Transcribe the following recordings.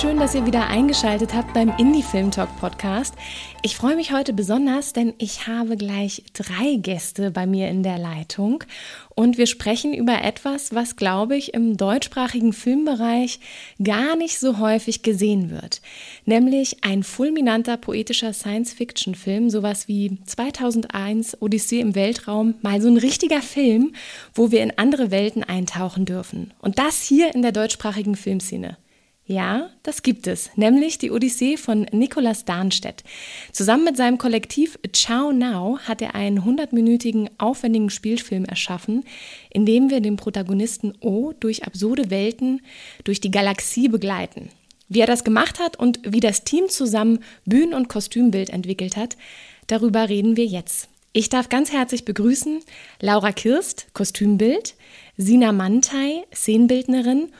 Schön, dass ihr wieder eingeschaltet habt beim Indie Film Talk Podcast. Ich freue mich heute besonders, denn ich habe gleich drei Gäste bei mir in der Leitung und wir sprechen über etwas, was, glaube ich, im deutschsprachigen Filmbereich gar nicht so häufig gesehen wird, nämlich ein fulminanter poetischer Science-Fiction-Film, sowas wie 2001 Odyssee im Weltraum, mal so ein richtiger Film, wo wir in andere Welten eintauchen dürfen. Und das hier in der deutschsprachigen Filmszene. Ja, das gibt es, nämlich die Odyssee von Nicolas Darnstedt. Zusammen mit seinem Kollektiv Ciao Now hat er einen 100-minütigen aufwendigen Spielfilm erschaffen, in dem wir den Protagonisten O durch absurde Welten durch die Galaxie begleiten. Wie er das gemacht hat und wie das Team zusammen Bühnen- und Kostümbild entwickelt hat, darüber reden wir jetzt. Ich darf ganz herzlich begrüßen Laura Kirst, Kostümbild, Sina Mantei, Szenenbildnerin und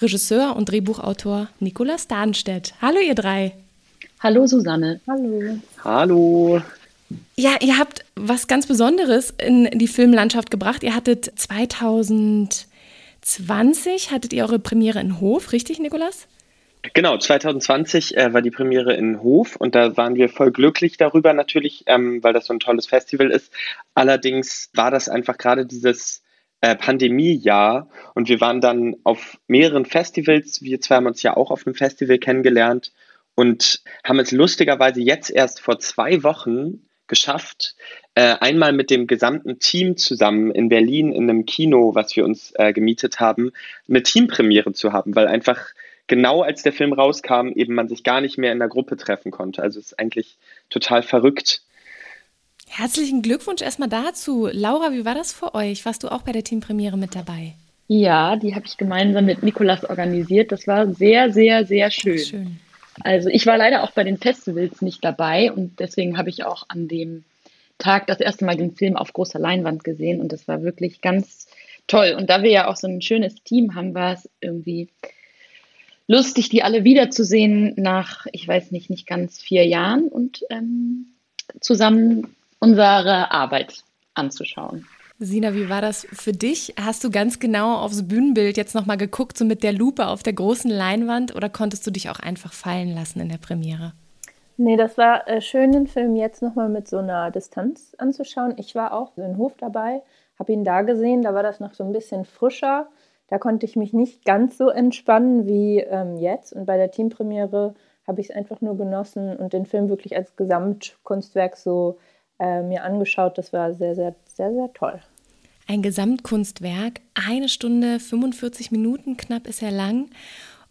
Regisseur und Drehbuchautor Nikolaus Darnstedt. Hallo ihr drei. Hallo Susanne. Hallo. Hallo. Ja, ihr habt was ganz Besonderes in die Filmlandschaft gebracht. Ihr hattet 2020 hattet ihr eure Premiere in Hof, richtig, Nikolas? Genau, 2020 äh, war die Premiere in Hof und da waren wir voll glücklich darüber natürlich, ähm, weil das so ein tolles Festival ist. Allerdings war das einfach gerade dieses äh, Pandemiejahr und wir waren dann auf mehreren Festivals. Wir zwei haben uns ja auch auf einem Festival kennengelernt und haben es lustigerweise jetzt erst vor zwei Wochen geschafft, äh, einmal mit dem gesamten Team zusammen in Berlin in einem Kino, was wir uns äh, gemietet haben, eine Teampremiere zu haben, weil einfach genau als der Film rauskam, eben man sich gar nicht mehr in der Gruppe treffen konnte. Also es ist eigentlich total verrückt. Herzlichen Glückwunsch erstmal dazu. Laura, wie war das für euch? Warst du auch bei der Teampremiere mit dabei? Ja, die habe ich gemeinsam mit Nikolas organisiert. Das war sehr, sehr, sehr schön. schön. Also ich war leider auch bei den Festivals nicht dabei und deswegen habe ich auch an dem Tag das erste Mal den Film auf großer Leinwand gesehen und das war wirklich ganz toll. Und da wir ja auch so ein schönes Team haben, war es irgendwie lustig, die alle wiederzusehen nach, ich weiß nicht, nicht ganz vier Jahren und ähm, zusammen unsere Arbeit anzuschauen. Sina, wie war das für dich? Hast du ganz genau aufs Bühnenbild jetzt nochmal geguckt, so mit der Lupe auf der großen Leinwand, oder konntest du dich auch einfach fallen lassen in der Premiere? Nee, das war äh, schön, den Film jetzt nochmal mit so einer Distanz anzuschauen. Ich war auch in Hof dabei, habe ihn da gesehen, da war das noch so ein bisschen frischer. Da konnte ich mich nicht ganz so entspannen wie ähm, jetzt. Und bei der Teampremiere habe ich es einfach nur genossen und den Film wirklich als Gesamtkunstwerk so äh, mir angeschaut. Das war sehr, sehr, sehr, sehr toll. Ein Gesamtkunstwerk, eine Stunde 45 Minuten knapp ist er lang.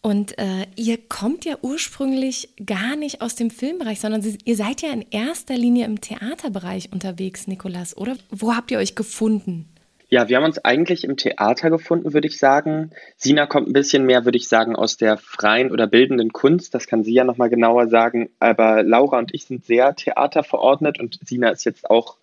Und äh, ihr kommt ja ursprünglich gar nicht aus dem Filmbereich, sondern ihr seid ja in erster Linie im Theaterbereich unterwegs, Nikolas, oder? Wo habt ihr euch gefunden? Ja, wir haben uns eigentlich im Theater gefunden, würde ich sagen. Sina kommt ein bisschen mehr, würde ich sagen, aus der freien oder bildenden Kunst. Das kann sie ja nochmal genauer sagen. Aber Laura und ich sind sehr theaterverordnet und Sina ist jetzt auch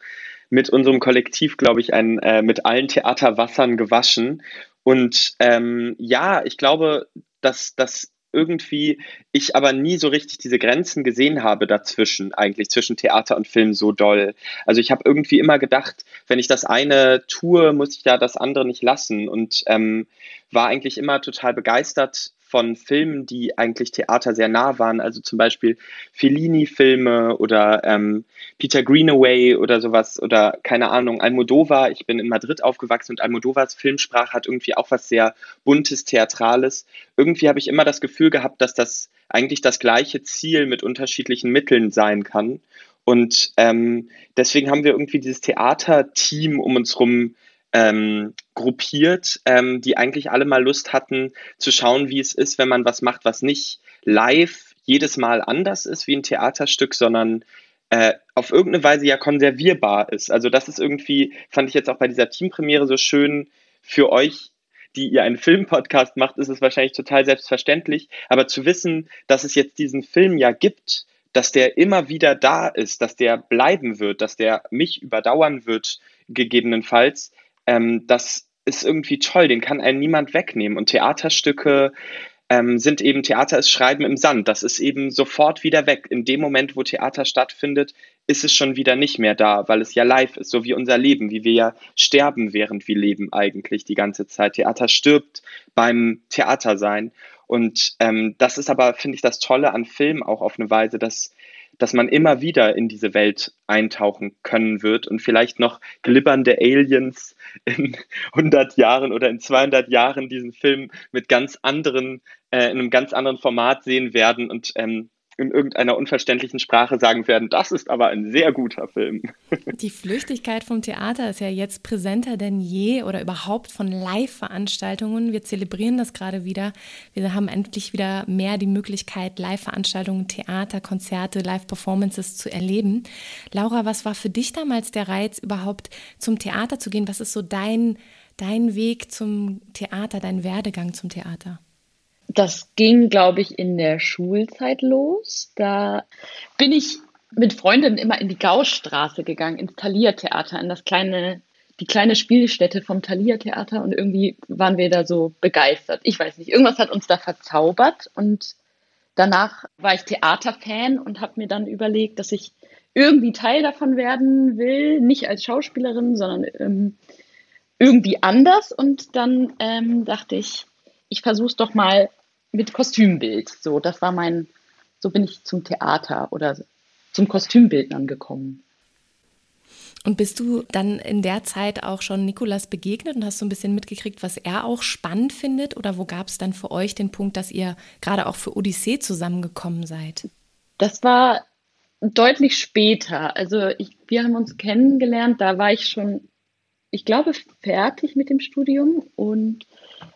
mit unserem Kollektiv, glaube ich, ein, äh, mit allen Theaterwassern gewaschen. Und ähm, ja, ich glaube, dass das irgendwie ich aber nie so richtig diese Grenzen gesehen habe dazwischen, eigentlich zwischen Theater und Film so doll. Also ich habe irgendwie immer gedacht, wenn ich das eine tue, muss ich da das andere nicht lassen und ähm, war eigentlich immer total begeistert von Filmen, die eigentlich Theater sehr nah waren, also zum Beispiel Fellini-Filme oder ähm, Peter Greenaway oder sowas oder keine Ahnung, Almodovar. Ich bin in Madrid aufgewachsen und Almodovars Filmsprache hat irgendwie auch was sehr buntes, theatrales. Irgendwie habe ich immer das Gefühl gehabt, dass das eigentlich das gleiche Ziel mit unterschiedlichen Mitteln sein kann. Und ähm, deswegen haben wir irgendwie dieses Theaterteam um uns herum ähm, gruppiert, ähm, die eigentlich alle mal Lust hatten zu schauen, wie es ist, wenn man was macht, was nicht live jedes Mal anders ist wie ein Theaterstück, sondern äh, auf irgendeine Weise ja konservierbar ist. Also das ist irgendwie, fand ich jetzt auch bei dieser Teampremiere so schön für euch, die ihr einen Filmpodcast macht, ist es wahrscheinlich total selbstverständlich. Aber zu wissen, dass es jetzt diesen Film ja gibt, dass der immer wieder da ist, dass der bleiben wird, dass der mich überdauern wird, gegebenenfalls, ähm, das ist irgendwie toll, den kann einem niemand wegnehmen. Und Theaterstücke ähm, sind eben, Theater ist Schreiben im Sand, das ist eben sofort wieder weg. In dem Moment, wo Theater stattfindet, ist es schon wieder nicht mehr da, weil es ja live ist, so wie unser Leben, wie wir ja sterben, während wir leben eigentlich die ganze Zeit. Theater stirbt beim Theatersein. Und ähm, das ist aber, finde ich, das Tolle an Film auch auf eine Weise, dass, dass man immer wieder in diese Welt eintauchen können wird und vielleicht noch glibbernde Aliens in 100 Jahren oder in 200 Jahren diesen Film mit ganz anderen, äh, in einem ganz anderen Format sehen werden. Und ähm, in irgendeiner unverständlichen Sprache sagen werden, das ist aber ein sehr guter Film. Die Flüchtigkeit vom Theater ist ja jetzt präsenter denn je oder überhaupt von Live-Veranstaltungen. Wir zelebrieren das gerade wieder. Wir haben endlich wieder mehr die Möglichkeit, Live-Veranstaltungen, Theater, Konzerte, Live-Performances zu erleben. Laura, was war für dich damals der Reiz, überhaupt zum Theater zu gehen? Was ist so dein, dein Weg zum Theater, dein Werdegang zum Theater? Das ging, glaube ich, in der Schulzeit los. Da bin ich mit Freundinnen immer in die Gaustraße gegangen, ins Thalia-Theater, in das kleine, die kleine Spielstätte vom Thalia-Theater und irgendwie waren wir da so begeistert. Ich weiß nicht, irgendwas hat uns da verzaubert und danach war ich Theaterfan und habe mir dann überlegt, dass ich irgendwie Teil davon werden will, nicht als Schauspielerin, sondern ähm, irgendwie anders. Und dann ähm, dachte ich, ich versuche es doch mal mit Kostümbild. So, das war mein, so bin ich zum Theater oder zum Kostümbildnern gekommen. Und bist du dann in der Zeit auch schon Nikolas begegnet und hast so ein bisschen mitgekriegt, was er auch spannend findet? Oder wo gab es dann für euch den Punkt, dass ihr gerade auch für Odyssee zusammengekommen seid? Das war deutlich später. Also ich, wir haben uns kennengelernt, da war ich schon, ich glaube, fertig mit dem Studium und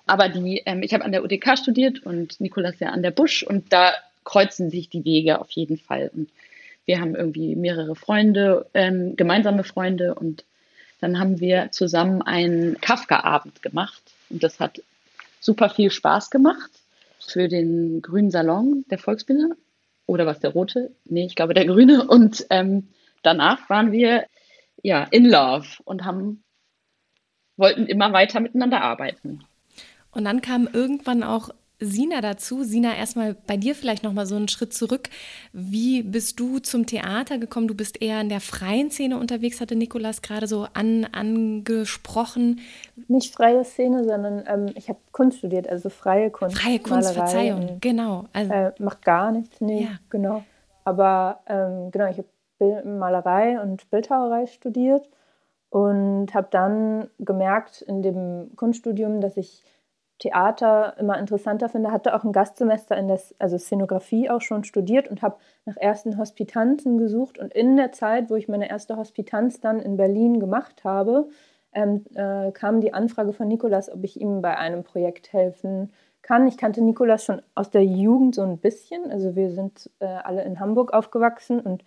aber die, ähm, ich habe an der UDK studiert und Nikolas ja an der Busch und da kreuzen sich die Wege auf jeden Fall. Und wir haben irgendwie mehrere Freunde, ähm, gemeinsame Freunde und dann haben wir zusammen einen Kafka-Abend gemacht und das hat super viel Spaß gemacht für den grünen Salon der Volksbühne oder was der rote? Nee, ich glaube der grüne und ähm, danach waren wir ja in Love und haben wollten immer weiter miteinander arbeiten. Und dann kam irgendwann auch Sina dazu. Sina, erstmal bei dir vielleicht nochmal so einen Schritt zurück. Wie bist du zum Theater gekommen? Du bist eher in der freien Szene unterwegs, hatte Nikolas gerade so an, angesprochen. Nicht freie Szene, sondern ähm, ich habe Kunst studiert, also freie Kunst. Freie Kunst, Malerei Verzeihung, und, genau. Also, äh, macht gar nichts, nee, ja. genau. Aber ähm, genau, ich habe Malerei und Bildhauerei studiert und habe dann gemerkt in dem Kunststudium, dass ich Theater immer interessanter finde. Hatte auch ein Gastsemester in der also Szenografie auch schon studiert und habe nach ersten Hospitanzen gesucht. Und in der Zeit, wo ich meine erste Hospitanz dann in Berlin gemacht habe, ähm, äh, kam die Anfrage von Nikolas, ob ich ihm bei einem Projekt helfen kann. Ich kannte Nikolas schon aus der Jugend so ein bisschen. Also wir sind äh, alle in Hamburg aufgewachsen und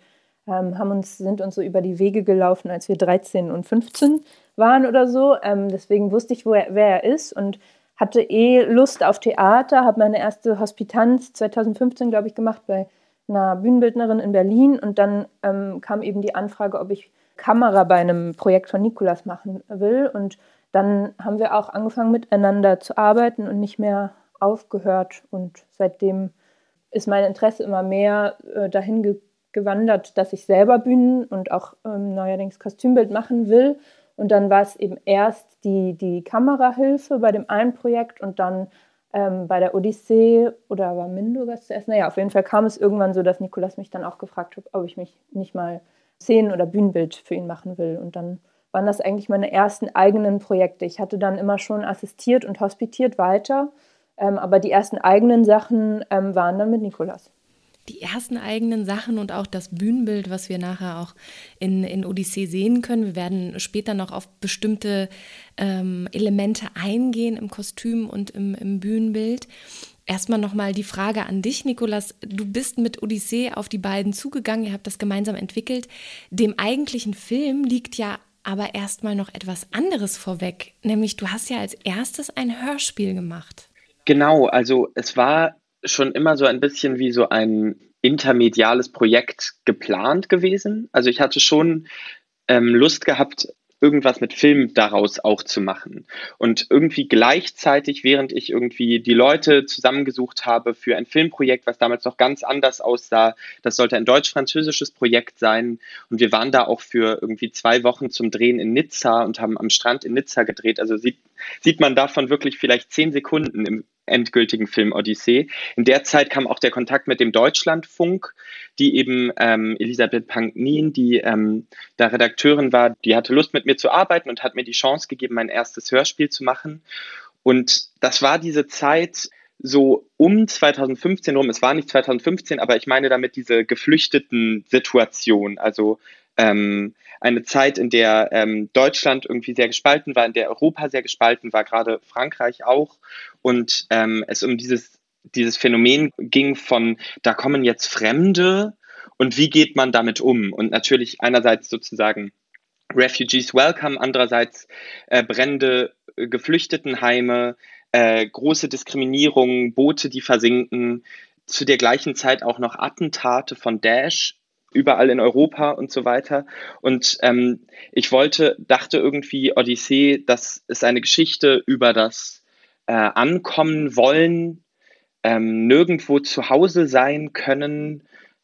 ähm, haben uns, sind uns so über die Wege gelaufen, als wir 13 und 15 waren oder so. Ähm, deswegen wusste ich, er, wer er ist und hatte eh Lust auf Theater, habe meine erste Hospitanz 2015, glaube ich, gemacht bei einer Bühnenbildnerin in Berlin. Und dann ähm, kam eben die Anfrage, ob ich Kamera bei einem Projekt von Nikolas machen will. Und dann haben wir auch angefangen miteinander zu arbeiten und nicht mehr aufgehört. Und seitdem ist mein Interesse immer mehr äh, dahin ge gewandert, dass ich selber Bühnen und auch ähm, neuerdings Kostümbild machen will und dann war es eben erst die, die Kamerahilfe bei dem einen Projekt und dann ähm, bei der Odyssee oder war Mindogas zuerst. Naja, auf jeden Fall kam es irgendwann so, dass Nikolas mich dann auch gefragt hat, ob ich mich nicht mal Szenen- oder Bühnenbild für ihn machen will. Und dann waren das eigentlich meine ersten eigenen Projekte. Ich hatte dann immer schon assistiert und hospitiert weiter, ähm, aber die ersten eigenen Sachen ähm, waren dann mit Nikolas die ersten eigenen Sachen und auch das Bühnenbild, was wir nachher auch in, in Odyssee sehen können. Wir werden später noch auf bestimmte ähm, Elemente eingehen im Kostüm und im, im Bühnenbild. Erstmal nochmal die Frage an dich, Nikolas. Du bist mit Odyssee auf die beiden zugegangen, ihr habt das gemeinsam entwickelt. Dem eigentlichen Film liegt ja aber erstmal noch etwas anderes vorweg, nämlich du hast ja als erstes ein Hörspiel gemacht. Genau, also es war schon immer so ein bisschen wie so ein intermediales Projekt geplant gewesen. Also ich hatte schon ähm, Lust gehabt, irgendwas mit Film daraus auch zu machen. Und irgendwie gleichzeitig, während ich irgendwie die Leute zusammengesucht habe für ein Filmprojekt, was damals noch ganz anders aussah, das sollte ein deutsch-französisches Projekt sein. Und wir waren da auch für irgendwie zwei Wochen zum Drehen in Nizza und haben am Strand in Nizza gedreht. Also sieht, sieht man davon wirklich vielleicht zehn Sekunden im, endgültigen Film Odyssee. In der Zeit kam auch der Kontakt mit dem Deutschlandfunk, die eben ähm, Elisabeth Panknin, die ähm, da Redakteurin war, die hatte Lust mit mir zu arbeiten und hat mir die Chance gegeben, mein erstes Hörspiel zu machen. Und das war diese Zeit so um 2015 rum. Es war nicht 2015, aber ich meine damit diese geflüchteten Situation. Also ähm, eine Zeit, in der ähm, Deutschland irgendwie sehr gespalten war, in der Europa sehr gespalten war, gerade Frankreich auch. Und ähm, es um dieses, dieses Phänomen ging von, da kommen jetzt Fremde und wie geht man damit um? Und natürlich einerseits sozusagen Refugees Welcome, andererseits äh, brennende äh, Geflüchtetenheime, äh, große Diskriminierung, Boote, die versinken, zu der gleichen Zeit auch noch Attentate von Daesh überall in Europa und so weiter. Und ähm, ich wollte, dachte irgendwie, Odyssee, das ist eine Geschichte über das äh, Ankommen wollen, ähm, nirgendwo zu Hause sein können,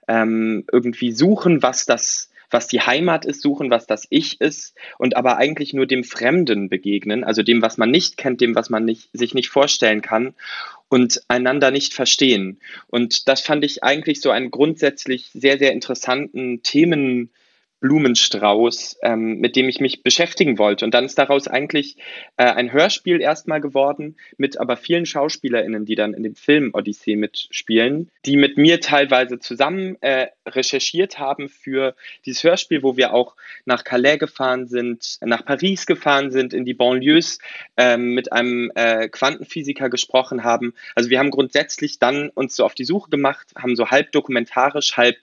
ähm, irgendwie suchen, was das was die Heimat ist, suchen, was das Ich ist und aber eigentlich nur dem Fremden begegnen, also dem, was man nicht kennt, dem, was man nicht, sich nicht vorstellen kann und einander nicht verstehen. Und das fand ich eigentlich so einen grundsätzlich sehr, sehr interessanten Themen, Blumenstrauß, ähm, mit dem ich mich beschäftigen wollte. Und dann ist daraus eigentlich äh, ein Hörspiel erstmal geworden, mit aber vielen SchauspielerInnen, die dann in dem Film Odyssee mitspielen, die mit mir teilweise zusammen äh, recherchiert haben für dieses Hörspiel, wo wir auch nach Calais gefahren sind, nach Paris gefahren sind, in die Banlieues, äh, mit einem äh, Quantenphysiker gesprochen haben. Also wir haben grundsätzlich dann uns so auf die Suche gemacht, haben so halb dokumentarisch, halb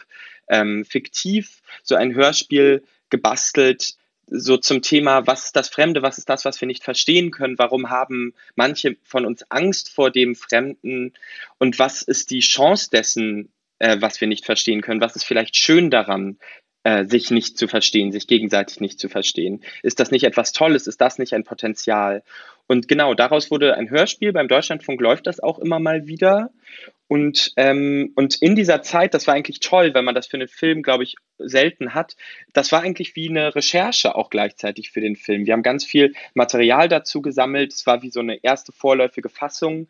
ähm, fiktiv so ein Hörspiel gebastelt, so zum Thema, was ist das Fremde, was ist das, was wir nicht verstehen können, warum haben manche von uns Angst vor dem Fremden und was ist die Chance dessen, äh, was wir nicht verstehen können, was ist vielleicht schön daran, äh, sich nicht zu verstehen, sich gegenseitig nicht zu verstehen. Ist das nicht etwas Tolles? Ist das nicht ein Potenzial? Und genau, daraus wurde ein Hörspiel. Beim Deutschlandfunk läuft das auch immer mal wieder. Und, ähm, und in dieser Zeit, das war eigentlich toll, weil man das für einen Film, glaube ich, selten hat. Das war eigentlich wie eine Recherche auch gleichzeitig für den Film. Wir haben ganz viel Material dazu gesammelt. Es war wie so eine erste vorläufige Fassung.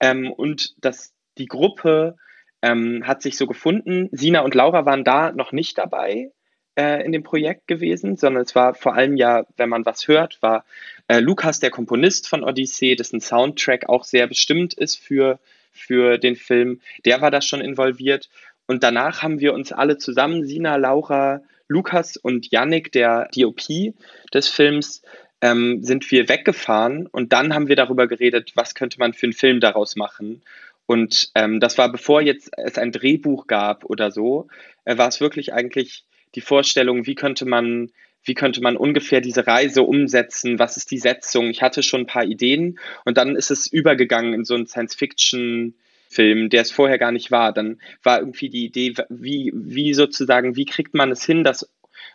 Ähm, und das, die Gruppe ähm, hat sich so gefunden. Sina und Laura waren da noch nicht dabei äh, in dem Projekt gewesen, sondern es war vor allem ja, wenn man was hört, war äh, Lukas der Komponist von Odyssee, dessen Soundtrack auch sehr bestimmt ist für, für den Film. Der war da schon involviert. Und danach haben wir uns alle zusammen, Sina, Laura, Lukas und Yannick, der DOP des Films, ähm, sind wir weggefahren und dann haben wir darüber geredet, was könnte man für einen Film daraus machen. Und ähm, das war bevor jetzt es ein Drehbuch gab oder so, äh, war es wirklich eigentlich die Vorstellung, wie könnte man, wie könnte man ungefähr diese Reise umsetzen, was ist die Setzung. Ich hatte schon ein paar Ideen und dann ist es übergegangen in so einen Science-Fiction- Film, der es vorher gar nicht war. Dann war irgendwie die Idee, wie, wie sozusagen, wie kriegt man es hin, dass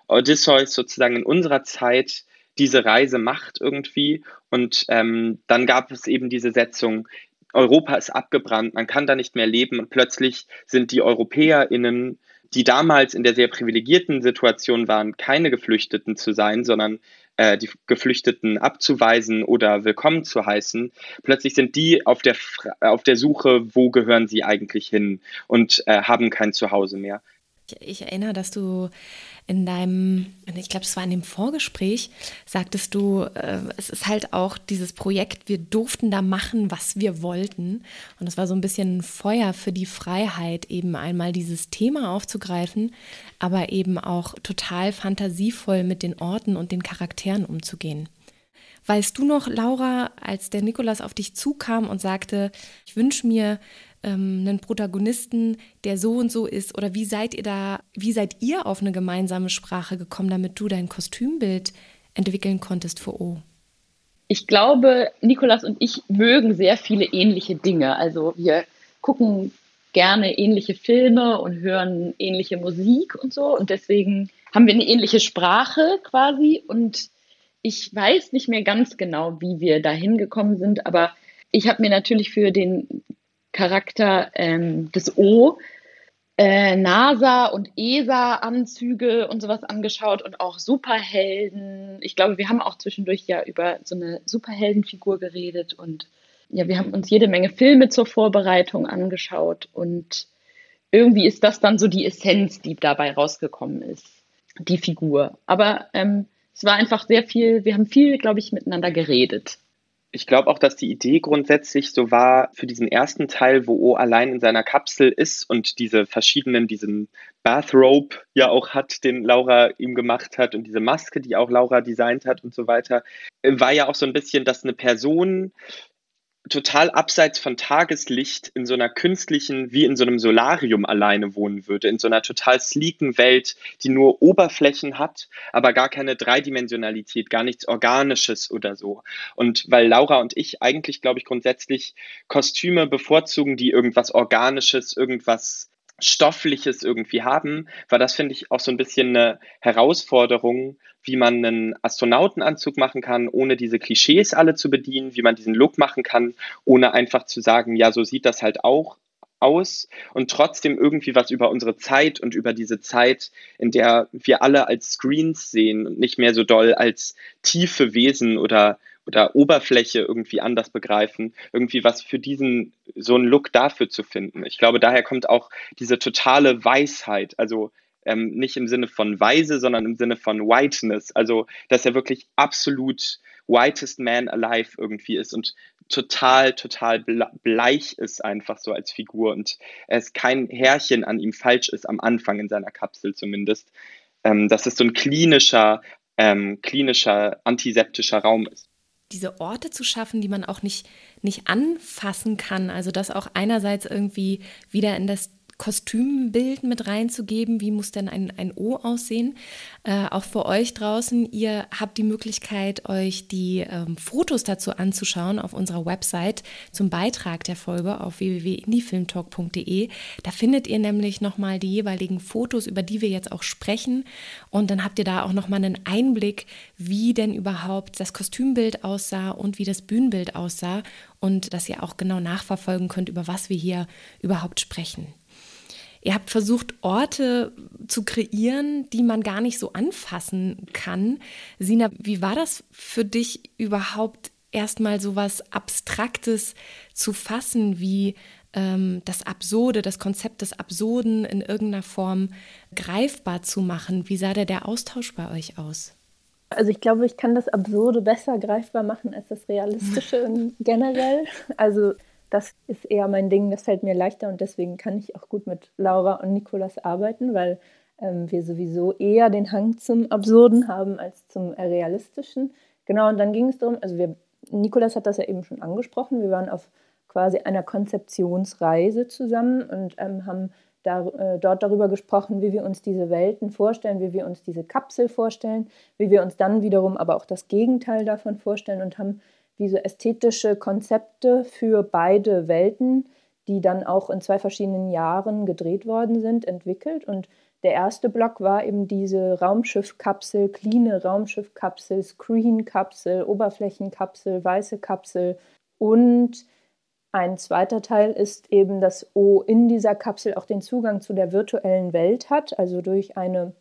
Odysseus sozusagen in unserer Zeit diese Reise macht irgendwie. Und ähm, dann gab es eben diese Setzung, Europa ist abgebrannt, man kann da nicht mehr leben und plötzlich sind die EuropäerInnen, die damals in der sehr privilegierten Situation waren, keine Geflüchteten zu sein, sondern äh, die Geflüchteten abzuweisen oder willkommen zu heißen, plötzlich sind die auf der, auf der Suche, wo gehören sie eigentlich hin und äh, haben kein Zuhause mehr. Ich, erinnere, dass du in deinem, ich glaube, es war in dem Vorgespräch, sagtest du, äh, es ist halt auch dieses Projekt, wir durften da machen, was wir wollten. Und es war so ein bisschen ein Feuer für die Freiheit, eben einmal dieses Thema aufzugreifen, aber eben auch total fantasievoll mit den Orten und den Charakteren umzugehen. Weißt du noch, Laura, als der Nikolas auf dich zukam und sagte, ich wünsche mir ähm, einen Protagonisten, der so und so ist? Oder wie seid ihr da, wie seid ihr auf eine gemeinsame Sprache gekommen, damit du dein Kostümbild entwickeln konntest für O? Ich glaube, Nikolas und ich mögen sehr viele ähnliche Dinge. Also wir gucken gerne ähnliche Filme und hören ähnliche Musik und so. Und deswegen haben wir eine ähnliche Sprache quasi. Und ich weiß nicht mehr ganz genau, wie wir da hingekommen sind, aber ich habe mir natürlich für den Charakter ähm, des O äh, NASA und ESA-Anzüge und sowas angeschaut und auch Superhelden. Ich glaube, wir haben auch zwischendurch ja über so eine Superheldenfigur geredet und ja, wir haben uns jede Menge Filme zur Vorbereitung angeschaut und irgendwie ist das dann so die Essenz, die dabei rausgekommen ist, die Figur. Aber ähm, es war einfach sehr viel, wir haben viel, glaube ich, miteinander geredet. Ich glaube auch, dass die Idee grundsätzlich so war für diesen ersten Teil, wo O allein in seiner Kapsel ist und diese verschiedenen, diesen Bathrobe ja auch hat, den Laura ihm gemacht hat und diese Maske, die auch Laura designt hat und so weiter, war ja auch so ein bisschen, dass eine Person total abseits von Tageslicht in so einer künstlichen, wie in so einem Solarium alleine wohnen würde, in so einer total sleeken Welt, die nur Oberflächen hat, aber gar keine Dreidimensionalität, gar nichts Organisches oder so. Und weil Laura und ich eigentlich, glaube ich, grundsätzlich Kostüme bevorzugen, die irgendwas Organisches, irgendwas Stoffliches irgendwie haben, war das, finde ich, auch so ein bisschen eine Herausforderung, wie man einen Astronautenanzug machen kann, ohne diese Klischees alle zu bedienen, wie man diesen Look machen kann, ohne einfach zu sagen, ja, so sieht das halt auch aus. Und trotzdem irgendwie was über unsere Zeit und über diese Zeit, in der wir alle als Screens sehen und nicht mehr so doll als tiefe Wesen oder oder Oberfläche irgendwie anders begreifen, irgendwie was für diesen, so einen Look dafür zu finden. Ich glaube, daher kommt auch diese totale Weisheit, also ähm, nicht im Sinne von Weise, sondern im Sinne von Whiteness, also dass er wirklich absolut whitest man alive irgendwie ist und total, total bleich ist einfach so als Figur und es kein Härchen an ihm falsch ist, am Anfang in seiner Kapsel zumindest. Ähm, dass es so ein klinischer, ähm, klinischer, antiseptischer Raum ist diese Orte zu schaffen, die man auch nicht, nicht anfassen kann. Also das auch einerseits irgendwie wieder in das Kostümbild mit reinzugeben. Wie muss denn ein, ein O aussehen? Äh, auch für euch draußen, ihr habt die Möglichkeit, euch die ähm, Fotos dazu anzuschauen auf unserer Website zum Beitrag der Folge auf www.indiefilmtalk.de. Da findet ihr nämlich nochmal die jeweiligen Fotos, über die wir jetzt auch sprechen. Und dann habt ihr da auch nochmal einen Einblick, wie denn überhaupt das Kostümbild aussah und wie das Bühnenbild aussah. Und dass ihr auch genau nachverfolgen könnt, über was wir hier überhaupt sprechen. Ihr habt versucht, Orte zu kreieren, die man gar nicht so anfassen kann. Sina, wie war das für dich überhaupt erstmal so was Abstraktes zu fassen, wie ähm, das Absurde, das Konzept des Absurden in irgendeiner Form greifbar zu machen? Wie sah da der Austausch bei euch aus? Also ich glaube, ich kann das Absurde besser greifbar machen als das Realistische generell. Also das ist eher mein Ding, das fällt mir leichter und deswegen kann ich auch gut mit Laura und Nikolas arbeiten, weil ähm, wir sowieso eher den Hang zum Absurden haben als zum Realistischen. Genau, und dann ging es darum, also wir, Nikolas hat das ja eben schon angesprochen, wir waren auf quasi einer Konzeptionsreise zusammen und ähm, haben da, äh, dort darüber gesprochen, wie wir uns diese Welten vorstellen, wie wir uns diese Kapsel vorstellen, wie wir uns dann wiederum aber auch das Gegenteil davon vorstellen und haben wie so ästhetische Konzepte für beide Welten, die dann auch in zwei verschiedenen Jahren gedreht worden sind, entwickelt. Und der erste Block war eben diese Raumschiffkapsel, clean Raumschiffkapsel, Screen-Kapsel, Oberflächenkapsel, weiße Kapsel. Und ein zweiter Teil ist eben, dass O in dieser Kapsel auch den Zugang zu der virtuellen Welt hat, also durch eine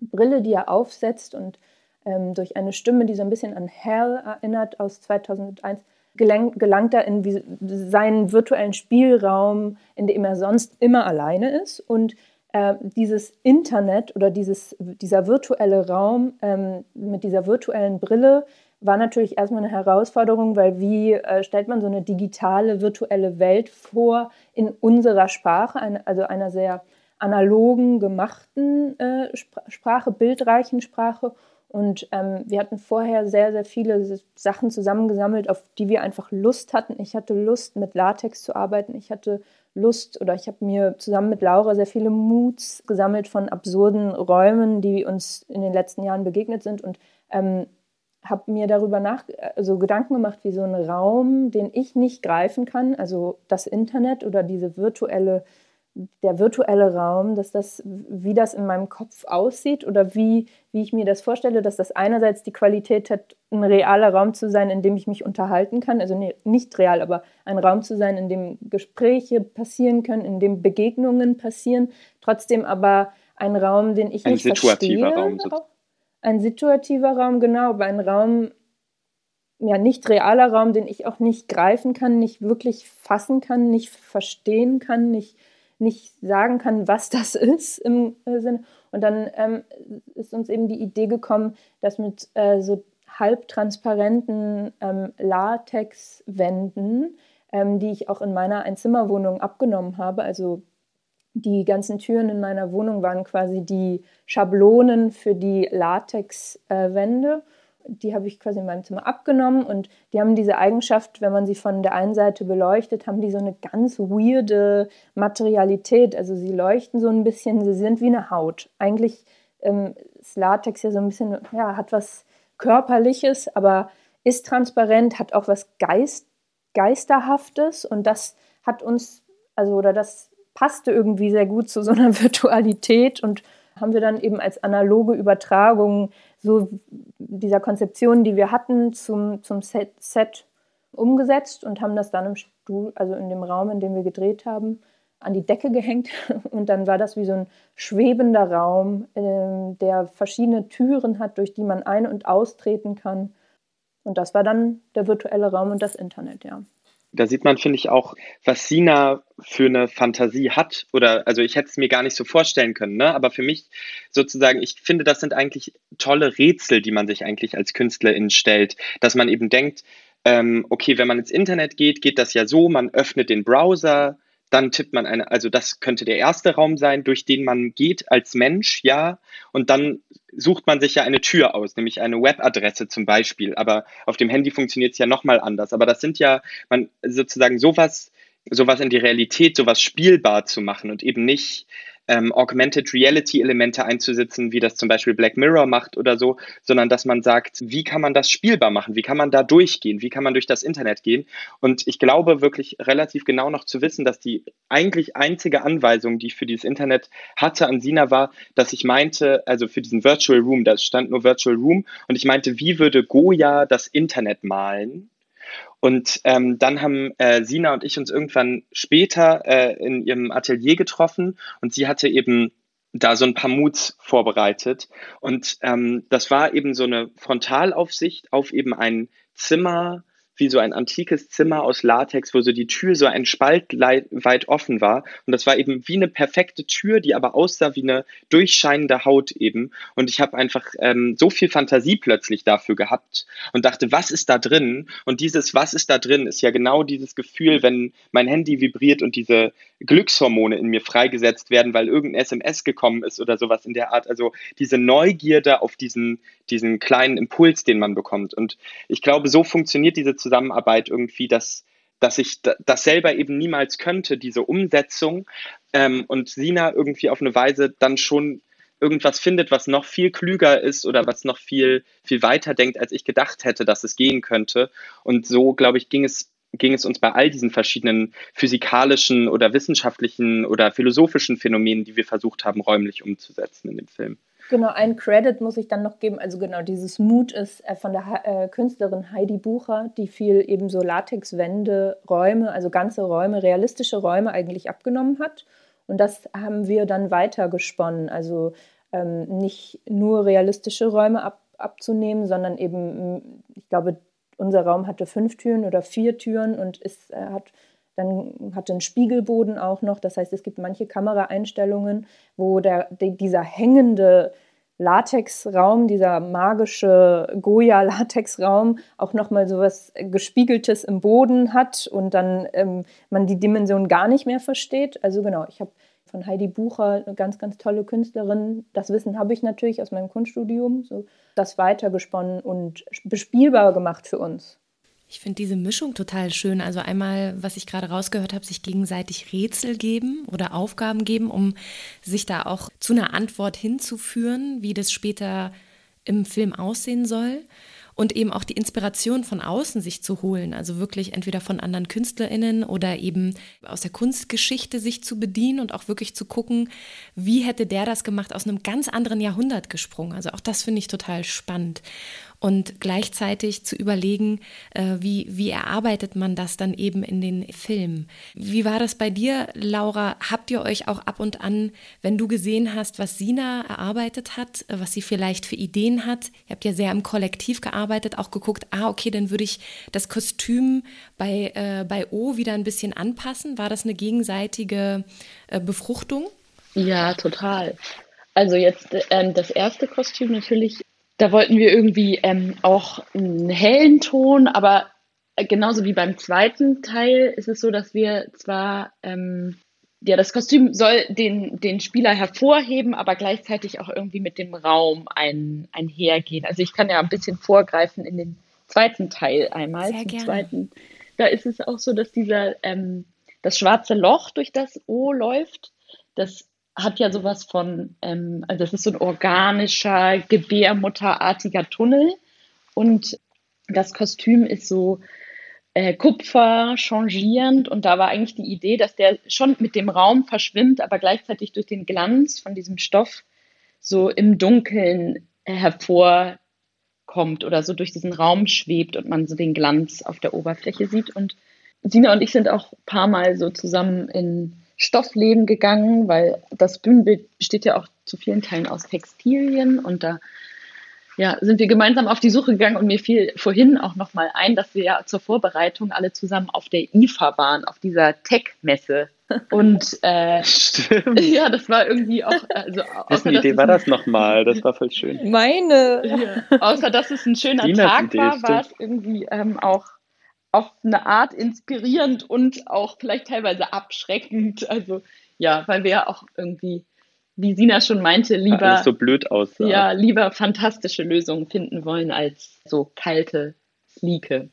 Brille, die er aufsetzt und ähm, durch eine Stimme, die so ein bisschen an Hell erinnert aus 2001, gelangt, gelangt er in seinen virtuellen Spielraum, in dem er sonst immer alleine ist. Und äh, dieses Internet oder dieses, dieser virtuelle Raum ähm, mit dieser virtuellen Brille war natürlich erstmal eine Herausforderung, weil wie äh, stellt man so eine digitale, virtuelle Welt vor in unserer Sprache, eine, also einer sehr analogen, gemachten äh, Sprache, bildreichen Sprache und ähm, wir hatten vorher sehr, sehr viele Sachen zusammengesammelt, auf die wir einfach Lust hatten. Ich hatte Lust, mit Latex zu arbeiten. Ich hatte Lust oder ich habe mir zusammen mit Laura sehr viele Moods gesammelt von absurden Räumen, die uns in den letzten Jahren begegnet sind und ähm, habe mir darüber nach, also Gedanken gemacht, wie so ein Raum, den ich nicht greifen kann, also das Internet oder diese virtuelle der virtuelle Raum, dass das, wie das in meinem Kopf aussieht oder wie, wie ich mir das vorstelle, dass das einerseits die Qualität hat, ein realer Raum zu sein, in dem ich mich unterhalten kann, also nicht real, aber ein Raum zu sein, in dem Gespräche passieren können, in dem Begegnungen passieren, trotzdem aber ein Raum, den ich ein nicht situativer verstehe. Raum. Ein situativer Raum, genau, aber ein Raum, ja, nicht realer Raum, den ich auch nicht greifen kann, nicht wirklich fassen kann, nicht verstehen kann, nicht nicht sagen kann, was das ist im äh, Sinne. Und dann ähm, ist uns eben die Idee gekommen, dass mit äh, so halbtransparenten ähm, Latexwänden, ähm, die ich auch in meiner Einzimmerwohnung abgenommen habe, also die ganzen Türen in meiner Wohnung waren quasi die Schablonen für die Latexwände. Äh, die habe ich quasi in meinem Zimmer abgenommen und die haben diese Eigenschaft, wenn man sie von der einen Seite beleuchtet, haben die so eine ganz weirde Materialität. Also sie leuchten so ein bisschen, sie sind wie eine Haut. Eigentlich ähm, ist Latex ja so ein bisschen, ja, hat was Körperliches, aber ist transparent, hat auch was Geist, Geisterhaftes und das hat uns, also oder das passte irgendwie sehr gut zu so einer Virtualität und haben wir dann eben als analoge Übertragung so dieser Konzeption, die wir hatten, zum, zum Set, Set umgesetzt und haben das dann im Stuhl, also in dem Raum, in dem wir gedreht haben, an die Decke gehängt. Und dann war das wie so ein schwebender Raum, äh, der verschiedene Türen hat, durch die man ein- und austreten kann. Und das war dann der virtuelle Raum und das Internet, ja da sieht man, finde ich, auch, was Sina für eine Fantasie hat. Oder, also ich hätte es mir gar nicht so vorstellen können, ne? Aber für mich sozusagen, ich finde, das sind eigentlich tolle Rätsel, die man sich eigentlich als Künstlerin stellt. Dass man eben denkt, ähm, okay, wenn man ins Internet geht, geht das ja so, man öffnet den Browser, dann tippt man eine, also das könnte der erste Raum sein, durch den man geht als Mensch, ja. Und dann sucht man sich ja eine Tür aus, nämlich eine Webadresse zum Beispiel. Aber auf dem Handy funktioniert es ja nochmal anders. Aber das sind ja, man sozusagen sowas, sowas in die Realität, sowas spielbar zu machen und eben nicht ähm, Augmented Reality Elemente einzusetzen, wie das zum Beispiel Black Mirror macht oder so, sondern dass man sagt, wie kann man das spielbar machen? Wie kann man da durchgehen? Wie kann man durch das Internet gehen? Und ich glaube wirklich relativ genau noch zu wissen, dass die eigentlich einzige Anweisung, die ich für dieses Internet hatte an Sina war, dass ich meinte, also für diesen Virtual Room, da stand nur Virtual Room und ich meinte, wie würde Goya das Internet malen? Und ähm, dann haben äh, Sina und ich uns irgendwann später äh, in ihrem Atelier getroffen und sie hatte eben da so ein paar Moods vorbereitet. Und ähm, das war eben so eine Frontalaufsicht auf eben ein Zimmer wie so ein antikes Zimmer aus Latex, wo so die Tür so ein Spalt weit offen war. Und das war eben wie eine perfekte Tür, die aber aussah wie eine durchscheinende Haut eben. Und ich habe einfach ähm, so viel Fantasie plötzlich dafür gehabt und dachte, was ist da drin? Und dieses Was ist da drin ist ja genau dieses Gefühl, wenn mein Handy vibriert und diese Glückshormone in mir freigesetzt werden, weil irgendein SMS gekommen ist oder sowas in der Art. Also diese Neugierde auf diesen, diesen kleinen Impuls, den man bekommt. Und ich glaube, so funktioniert diese Zusammenarbeit irgendwie, dass, dass ich das selber eben niemals könnte, diese Umsetzung ähm, und Sina irgendwie auf eine Weise dann schon irgendwas findet, was noch viel klüger ist oder was noch viel, viel weiter denkt, als ich gedacht hätte, dass es gehen könnte. Und so, glaube ich, ging es ging es uns bei all diesen verschiedenen physikalischen oder wissenschaftlichen oder philosophischen Phänomenen, die wir versucht haben, räumlich umzusetzen in dem Film. Genau, ein Credit muss ich dann noch geben. Also genau, dieses Mut ist äh, von der äh, Künstlerin Heidi Bucher, die viel eben so Latexwände, Räume, also ganze Räume, realistische Räume eigentlich abgenommen hat. Und das haben wir dann weiter gesponnen. Also ähm, nicht nur realistische Räume ab, abzunehmen, sondern eben, ich glaube, unser Raum hatte fünf Türen oder vier Türen und ist, äh, hat dann hatte einen Spiegelboden auch noch. Das heißt, es gibt manche Kameraeinstellungen, wo der, die, dieser hängende Latexraum, dieser magische Goya-Latexraum auch nochmal so was Gespiegeltes im Boden hat und dann ähm, man die Dimension gar nicht mehr versteht. Also genau, ich habe von Heidi Bucher, eine ganz, ganz tolle Künstlerin, das Wissen habe ich natürlich aus meinem Kunststudium, so das weitergesponnen und bespielbar gemacht für uns. Ich finde diese Mischung total schön. Also einmal, was ich gerade rausgehört habe, sich gegenseitig Rätsel geben oder Aufgaben geben, um sich da auch zu einer Antwort hinzuführen, wie das später im Film aussehen soll. und eben auch die Inspiration von außen sich zu holen, also wirklich entweder von anderen KünstlerInnen oder eben aus der Kunstgeschichte sich zu bedienen und auch wirklich zu gucken, wie hätte der das gemacht aus einem ganz anderen Jahrhundert gesprungen. Also auch das finde ich total spannend und gleichzeitig zu überlegen, äh, wie, wie erarbeitet man das dann eben in den Filmen. Wie war das bei dir, Laura? Habt ihr euch auch ab und an, wenn du gesehen hast, was Sina erarbeitet hat, äh, was sie vielleicht für Ideen hat, ihr habt ja sehr im Kollektiv gearbeitet, auch geguckt, ah, okay, dann würde ich das Kostüm bei, äh, bei O wieder ein bisschen anpassen. War das eine gegenseitige äh, Befruchtung? Ja, total. Also jetzt ähm, das erste Kostüm natürlich da wollten wir irgendwie ähm, auch einen hellen Ton, aber genauso wie beim zweiten Teil ist es so, dass wir zwar, ähm, ja, das Kostüm soll den, den Spieler hervorheben, aber gleichzeitig auch irgendwie mit dem Raum ein, einhergehen. Also ich kann ja ein bisschen vorgreifen in den zweiten Teil einmal. Sehr gerne. Zweiten. Da ist es auch so, dass dieser, ähm, das schwarze Loch, durch das O läuft, das hat ja sowas von, ähm, also das ist so ein organischer, gebärmutterartiger Tunnel und das Kostüm ist so äh, Kupfer changierend und da war eigentlich die Idee, dass der schon mit dem Raum verschwimmt, aber gleichzeitig durch den Glanz von diesem Stoff so im Dunkeln hervorkommt oder so durch diesen Raum schwebt und man so den Glanz auf der Oberfläche sieht. Und Sina und ich sind auch ein paar Mal so zusammen in Stoffleben gegangen, weil das Bühnenbild besteht ja auch zu vielen Teilen aus Textilien und da ja, sind wir gemeinsam auf die Suche gegangen und mir fiel vorhin auch nochmal ein, dass wir ja zur Vorbereitung alle zusammen auf der IFA waren, auf dieser Tech-Messe. Und äh, Stimmt. ja, das war irgendwie auch. Also, Wessen Idee war das nochmal? Das war voll schön. Meine. Ja, außer dass es ein schöner Dinas Tag Idee, war, war es irgendwie ähm, auch auf eine Art inspirierend und auch vielleicht teilweise abschreckend. Also ja, weil wir ja auch irgendwie, wie Sina schon meinte, lieber, so blöd aussah. ja, lieber fantastische Lösungen finden wollen als so kalte, sleeke.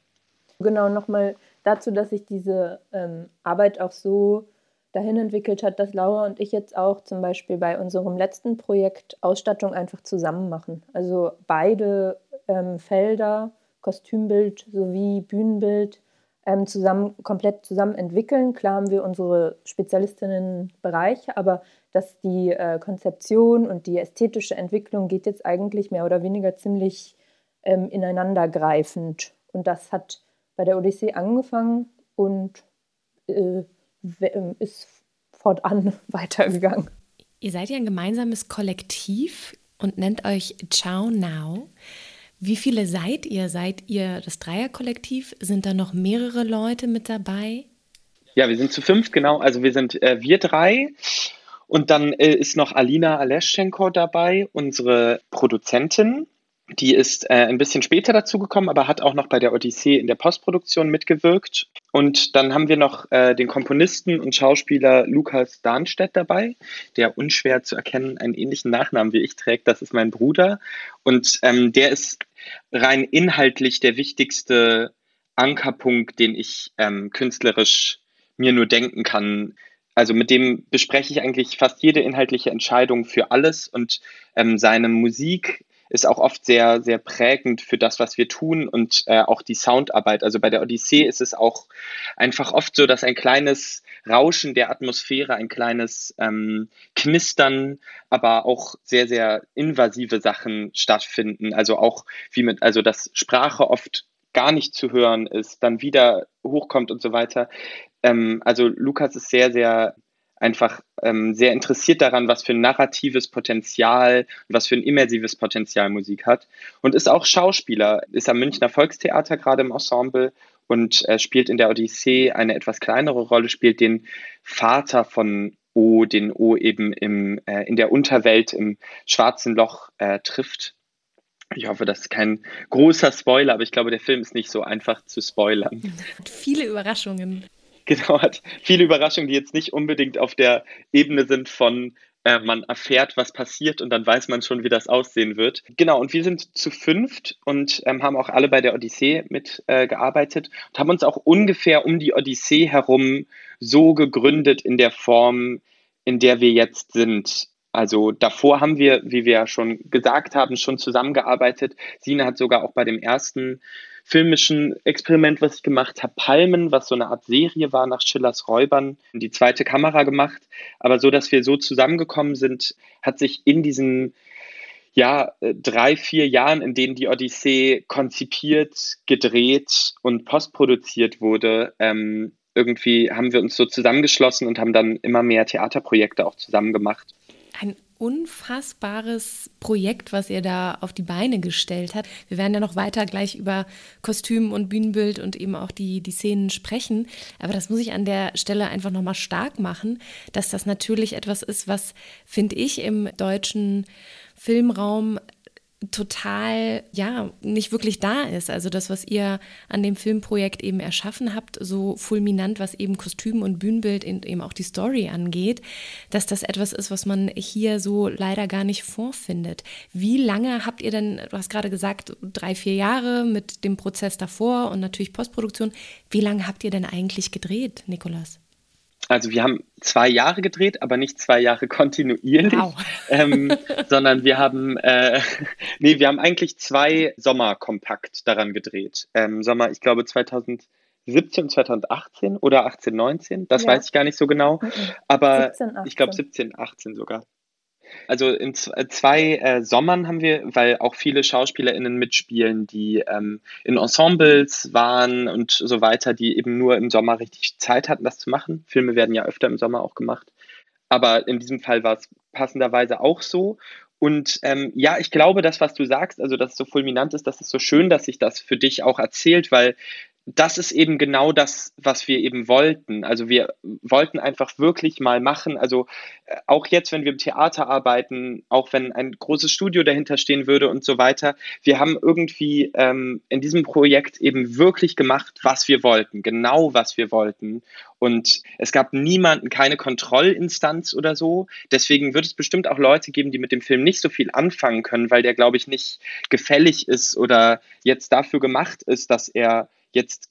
Genau, nochmal dazu, dass sich diese ähm, Arbeit auch so dahin entwickelt hat, dass Laura und ich jetzt auch zum Beispiel bei unserem letzten Projekt Ausstattung einfach zusammen machen. Also beide ähm, Felder, Kostümbild sowie Bühnenbild ähm, zusammen, komplett zusammen entwickeln. Klar haben wir unsere Spezialistinnenbereiche, aber dass die äh, Konzeption und die ästhetische Entwicklung geht jetzt eigentlich mehr oder weniger ziemlich ähm, ineinandergreifend. Und das hat bei der Odyssee angefangen und äh, we- ist fortan weitergegangen. Ihr seid ja ein gemeinsames Kollektiv und nennt euch Ciao Now. Wie viele seid ihr? Seid ihr das Dreierkollektiv? Sind da noch mehrere Leute mit dabei? Ja, wir sind zu fünf, genau. Also wir sind äh, wir drei. Und dann äh, ist noch Alina Aleschenko dabei, unsere Produzentin. Die ist äh, ein bisschen später dazugekommen, aber hat auch noch bei der Odyssee in der Postproduktion mitgewirkt. Und dann haben wir noch äh, den Komponisten und Schauspieler Lukas Darnstedt dabei, der unschwer zu erkennen einen ähnlichen Nachnamen wie ich trägt. Das ist mein Bruder. Und ähm, der ist rein inhaltlich der wichtigste Ankerpunkt, den ich ähm, künstlerisch mir nur denken kann. Also mit dem bespreche ich eigentlich fast jede inhaltliche Entscheidung für alles und ähm, seine Musik ist auch oft sehr, sehr prägend für das, was wir tun und äh, auch die Soundarbeit. Also bei der Odyssee ist es auch einfach oft so, dass ein kleines Rauschen der Atmosphäre, ein kleines ähm, Knistern, aber auch sehr, sehr invasive Sachen stattfinden. Also auch wie mit, also dass Sprache oft gar nicht zu hören ist, dann wieder hochkommt und so weiter. Ähm, also Lukas ist sehr, sehr einfach ähm, sehr interessiert daran, was für ein narratives Potenzial was für ein immersives Potenzial Musik hat. Und ist auch Schauspieler, ist am Münchner Volkstheater gerade im Ensemble und äh, spielt in der Odyssee eine etwas kleinere Rolle, spielt den Vater von O, den O eben im, äh, in der Unterwelt im schwarzen Loch äh, trifft. Ich hoffe, das ist kein großer Spoiler, aber ich glaube, der Film ist nicht so einfach zu spoilern. Viele Überraschungen. Genau, hat viele Überraschungen, die jetzt nicht unbedingt auf der Ebene sind von äh, man erfährt, was passiert und dann weiß man schon, wie das aussehen wird. Genau, und wir sind zu fünft und ähm, haben auch alle bei der Odyssee mitgearbeitet äh, und haben uns auch ungefähr um die Odyssee herum so gegründet in der Form, in der wir jetzt sind. Also davor haben wir, wie wir ja schon gesagt haben, schon zusammengearbeitet. Sina hat sogar auch bei dem ersten filmischen Experiment, was ich gemacht habe, Palmen, was so eine Art Serie war nach Schillers Räubern, die zweite Kamera gemacht. Aber so, dass wir so zusammengekommen sind, hat sich in diesen ja, drei, vier Jahren, in denen die Odyssee konzipiert, gedreht und postproduziert wurde, ähm, irgendwie haben wir uns so zusammengeschlossen und haben dann immer mehr Theaterprojekte auch zusammen gemacht. Ein unfassbares Projekt, was ihr da auf die Beine gestellt habt. Wir werden ja noch weiter gleich über Kostüm und Bühnenbild und eben auch die, die Szenen sprechen. Aber das muss ich an der Stelle einfach nochmal stark machen, dass das natürlich etwas ist, was, finde ich, im deutschen Filmraum total, ja, nicht wirklich da ist. Also das, was ihr an dem Filmprojekt eben erschaffen habt, so fulminant, was eben Kostüm und Bühnenbild und eben auch die Story angeht, dass das etwas ist, was man hier so leider gar nicht vorfindet. Wie lange habt ihr denn, du hast gerade gesagt, drei, vier Jahre mit dem Prozess davor und natürlich Postproduktion. Wie lange habt ihr denn eigentlich gedreht, Nikolas? Also wir haben zwei Jahre gedreht, aber nicht zwei Jahre kontinuierlich, wow. ähm, sondern wir haben, äh, nee, wir haben eigentlich zwei Sommer kompakt daran gedreht. Ähm, Sommer, ich glaube 2017, 2018 oder 18, 19, das ja. weiß ich gar nicht so genau, mhm. aber 17, ich glaube 17, 18 sogar. Also in äh, zwei äh, Sommern haben wir, weil auch viele SchauspielerInnen mitspielen, die ähm, in Ensembles waren und so weiter, die eben nur im Sommer richtig Zeit hatten, das zu machen. Filme werden ja öfter im Sommer auch gemacht. Aber in diesem Fall war es passenderweise auch so. Und ähm, ja, ich glaube, das, was du sagst, also dass es so fulminant ist, das ist so schön, dass sich das für dich auch erzählt, weil das ist eben genau das, was wir eben wollten. Also wir wollten einfach wirklich mal machen. Also äh, auch jetzt, wenn wir im Theater arbeiten, auch wenn ein großes Studio dahinter stehen würde und so weiter, wir haben irgendwie ähm, in diesem Projekt eben wirklich gemacht, was wir wollten, genau was wir wollten. Und es gab niemanden, keine Kontrollinstanz oder so. Deswegen wird es bestimmt auch Leute geben, die mit dem Film nicht so viel anfangen können, weil der, glaube ich, nicht gefällig ist oder jetzt dafür gemacht ist, dass er jetzt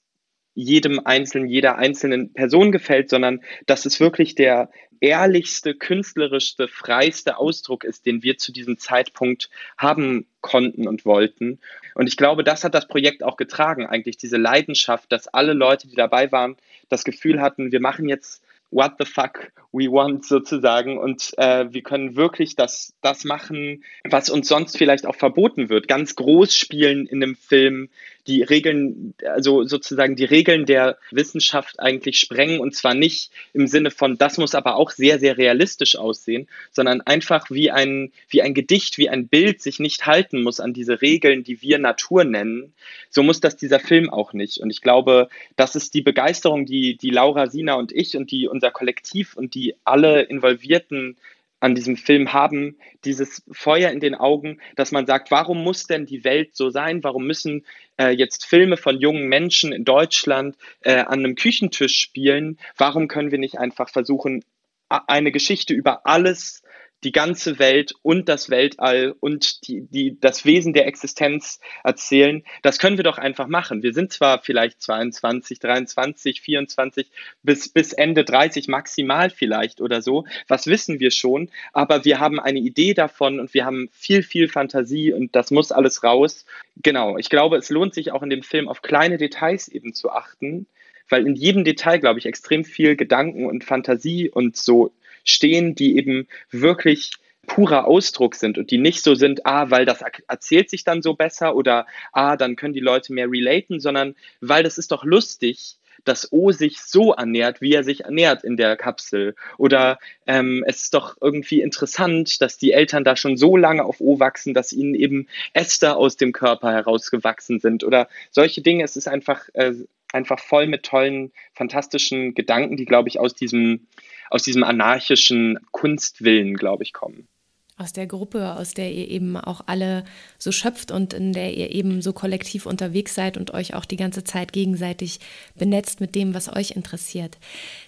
jedem Einzelnen, jeder einzelnen Person gefällt, sondern dass es wirklich der ehrlichste, künstlerischste, freiste Ausdruck ist, den wir zu diesem Zeitpunkt haben konnten und wollten. Und ich glaube, das hat das Projekt auch getragen, eigentlich diese Leidenschaft, dass alle Leute, die dabei waren, das Gefühl hatten, wir machen jetzt what the fuck we want sozusagen und äh, wir können wirklich das, das machen, was uns sonst vielleicht auch verboten wird. Ganz groß spielen in einem Film, die Regeln, also sozusagen die Regeln der Wissenschaft eigentlich sprengen und zwar nicht im Sinne von, das muss aber auch sehr, sehr realistisch aussehen, sondern einfach wie ein, wie ein Gedicht, wie ein Bild sich nicht halten muss an diese Regeln, die wir Natur nennen. So muss das dieser Film auch nicht. Und ich glaube, das ist die Begeisterung, die, die Laura, Sina und ich und die unser Kollektiv und die alle Involvierten an diesem Film haben, dieses Feuer in den Augen, dass man sagt, warum muss denn die Welt so sein? Warum müssen äh, jetzt Filme von jungen Menschen in Deutschland äh, an einem Küchentisch spielen? Warum können wir nicht einfach versuchen, eine Geschichte über alles die ganze Welt und das Weltall und die, die, das Wesen der Existenz erzählen. Das können wir doch einfach machen. Wir sind zwar vielleicht 22, 23, 24 bis, bis Ende 30 maximal vielleicht oder so. Was wissen wir schon? Aber wir haben eine Idee davon und wir haben viel, viel Fantasie und das muss alles raus. Genau. Ich glaube, es lohnt sich auch in dem Film auf kleine Details eben zu achten weil in jedem Detail, glaube ich, extrem viel Gedanken und Fantasie und so stehen, die eben wirklich purer Ausdruck sind und die nicht so sind, ah, weil das erzählt sich dann so besser oder ah, dann können die Leute mehr relaten, sondern weil das ist doch lustig, dass O sich so ernährt, wie er sich ernährt in der Kapsel. Oder ähm, es ist doch irgendwie interessant, dass die Eltern da schon so lange auf O wachsen, dass ihnen eben Äste aus dem Körper herausgewachsen sind. Oder solche Dinge. Es ist einfach, äh, einfach voll mit tollen, fantastischen Gedanken, die, glaube ich, aus diesem aus diesem anarchischen Kunstwillen, glaube ich, kommen. Aus der Gruppe, aus der ihr eben auch alle so schöpft und in der ihr eben so kollektiv unterwegs seid und euch auch die ganze Zeit gegenseitig benetzt mit dem, was euch interessiert.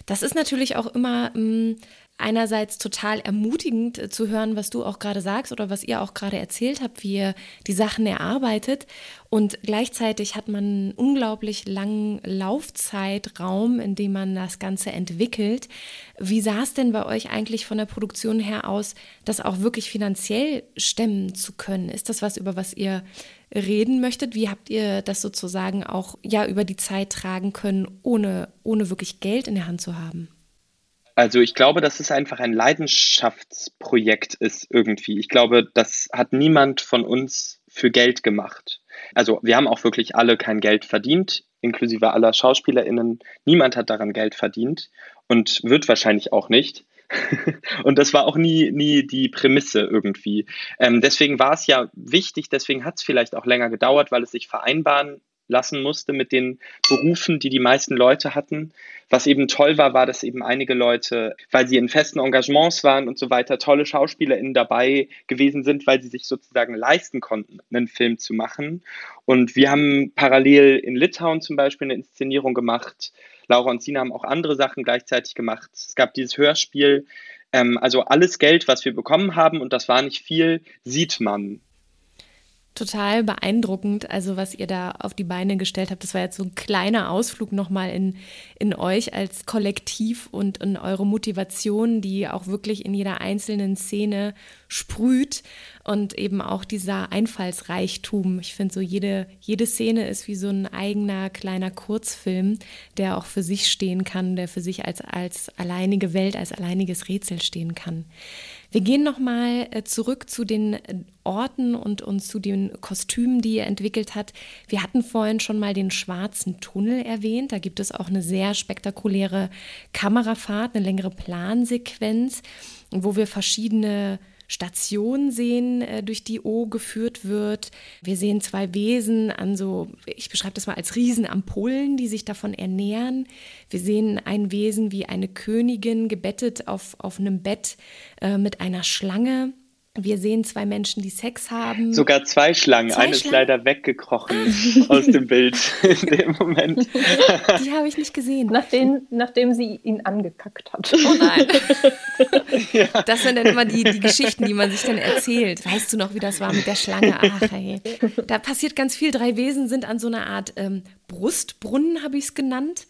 Das ist natürlich auch immer mh, hm, einerseits total ermutigend äh, zu hören, was du auch gerade sagst oder was ihr auch gerade erzählt habt, wie ihr die Sachen erarbeitet. Und gleichzeitig hat man einen unglaublich langen Laufzeitraum, in dem man das Ganze entwickelt. Wie sah es denn bei euch eigentlich von der Produktion her aus, das auch wirklich finanziell stemmen zu können? Ist das was, über was ihr reden möchtet? Wie habt ihr das sozusagen auch ja über die Zeit tragen können, ohne, ohne wirklich Geld in der Hand zu haben? Also ich glaube, dass es einfach ein Leidenschaftsprojekt ist irgendwie. Ich glaube, das hat niemand von uns für Geld gemacht. Also wir haben auch wirklich alle kein Geld verdient, inklusive aller Schauspielerinnen. Niemand hat daran Geld verdient und wird wahrscheinlich auch nicht. und das war auch nie, nie die Prämisse irgendwie. Ähm, deswegen war es ja wichtig, deswegen hat es vielleicht auch länger gedauert, weil es sich vereinbaren lassen musste mit den Berufen, die die meisten Leute hatten. Was eben toll war, war, dass eben einige Leute, weil sie in festen Engagements waren und so weiter, tolle SchauspielerInnen dabei gewesen sind, weil sie sich sozusagen leisten konnten, einen Film zu machen. Und wir haben parallel in Litauen zum Beispiel eine Inszenierung gemacht. Laura und Sina haben auch andere Sachen gleichzeitig gemacht. Es gab dieses Hörspiel. Ähm, also alles Geld, was wir bekommen haben, und das war nicht viel, sieht man total beeindruckend, also was ihr da auf die Beine gestellt habt. Das war jetzt so ein kleiner Ausflug nochmal in, in euch als Kollektiv und in eure Motivation, die auch wirklich in jeder einzelnen Szene sprüht und eben auch dieser Einfallsreichtum. Ich finde so jede, jede Szene ist wie so ein eigener kleiner Kurzfilm, der auch für sich stehen kann, der für sich als, als alleinige Welt, als alleiniges Rätsel stehen kann. Wir gehen nochmal äh, zurück zu den äh, Orten und, und zu den Kostümen, die ihr entwickelt habt. Wir hatten vorhin schon mal den schwarzen Tunnel erwähnt. Da gibt es auch eine sehr spektakuläre Kamerafahrt, eine längere Plansequenz, wo wir verschiedene Station sehen, äh, durch die O geführt wird. Wir sehen zwei Wesen an so, ich beschreibe das mal als Riesenampullen, die sich davon ernähren. Wir sehen ein Wesen wie eine Königin gebettet auf, auf einem Bett äh, mit einer Schlange. Wir sehen zwei Menschen, die Sex haben. Sogar zwei Schlangen. Zwei Eine Schlangen? ist leider weggekrochen aus dem Bild in dem Moment. Die habe ich nicht gesehen. Nachdem, nachdem sie ihn angekackt hat. Oh nein. Ja. Das sind dann immer die, die Geschichten, die man sich dann erzählt. Weißt du noch, wie das war mit der Schlange? Ach, hey. Da passiert ganz viel. Drei Wesen sind an so einer Art ähm, Brustbrunnen, habe ich es genannt.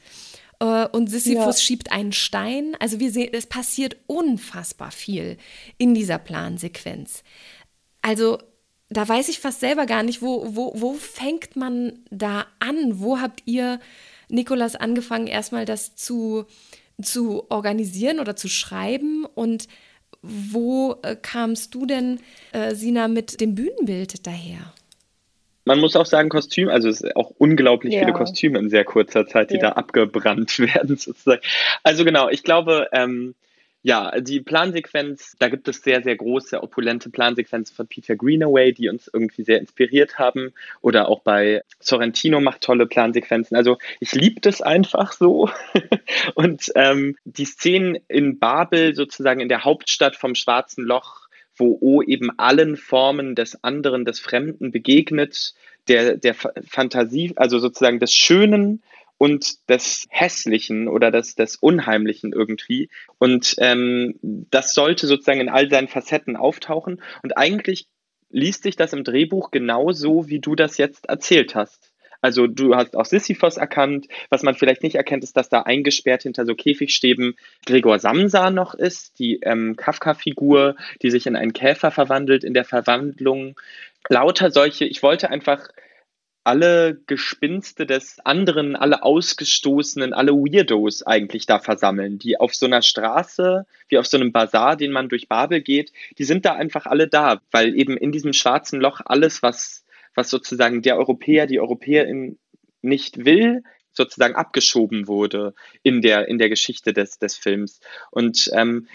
Äh, und Sisyphus ja. schiebt einen Stein. Also wir sehen, es passiert unfassbar viel in dieser Plansequenz. Also da weiß ich fast selber gar nicht, wo, wo, wo fängt man da an? Wo habt ihr, Nikolas, angefangen, erstmal das zu, zu organisieren oder zu schreiben? Und wo äh, kamst du denn, äh, Sina, mit dem Bühnenbild daher? Man muss auch sagen, Kostüm, also es sind auch unglaublich ja. viele Kostüme in sehr kurzer Zeit, die ja. da abgebrannt werden, sozusagen. Also genau, ich glaube, ähm, ja, die Plansequenz, da gibt es sehr, sehr große, opulente Plansequenzen von Peter Greenaway, die uns irgendwie sehr inspiriert haben. Oder auch bei Sorrentino macht tolle Plansequenzen. Also ich liebe das einfach so. Und ähm, die Szenen in Babel, sozusagen in der Hauptstadt vom Schwarzen Loch, wo O eben allen Formen des anderen, des Fremden begegnet, der, der Fantasie, also sozusagen des Schönen und des Hässlichen oder des, des Unheimlichen irgendwie. Und ähm, das sollte sozusagen in all seinen Facetten auftauchen. Und eigentlich liest sich das im Drehbuch genauso, wie du das jetzt erzählt hast. Also du hast auch Sisyphos erkannt. Was man vielleicht nicht erkennt, ist, dass da eingesperrt hinter so Käfigstäben Gregor Samsa noch ist, die ähm, Kafka-Figur, die sich in einen Käfer verwandelt in der Verwandlung. Lauter solche, ich wollte einfach alle Gespinste des anderen, alle Ausgestoßenen, alle Weirdos eigentlich da versammeln, die auf so einer Straße, wie auf so einem Bazar, den man durch Babel geht, die sind da einfach alle da, weil eben in diesem schwarzen Loch alles, was was sozusagen der Europäer, die Europäerin nicht will, sozusagen abgeschoben wurde in der, in der Geschichte des, des Films. Und ähm,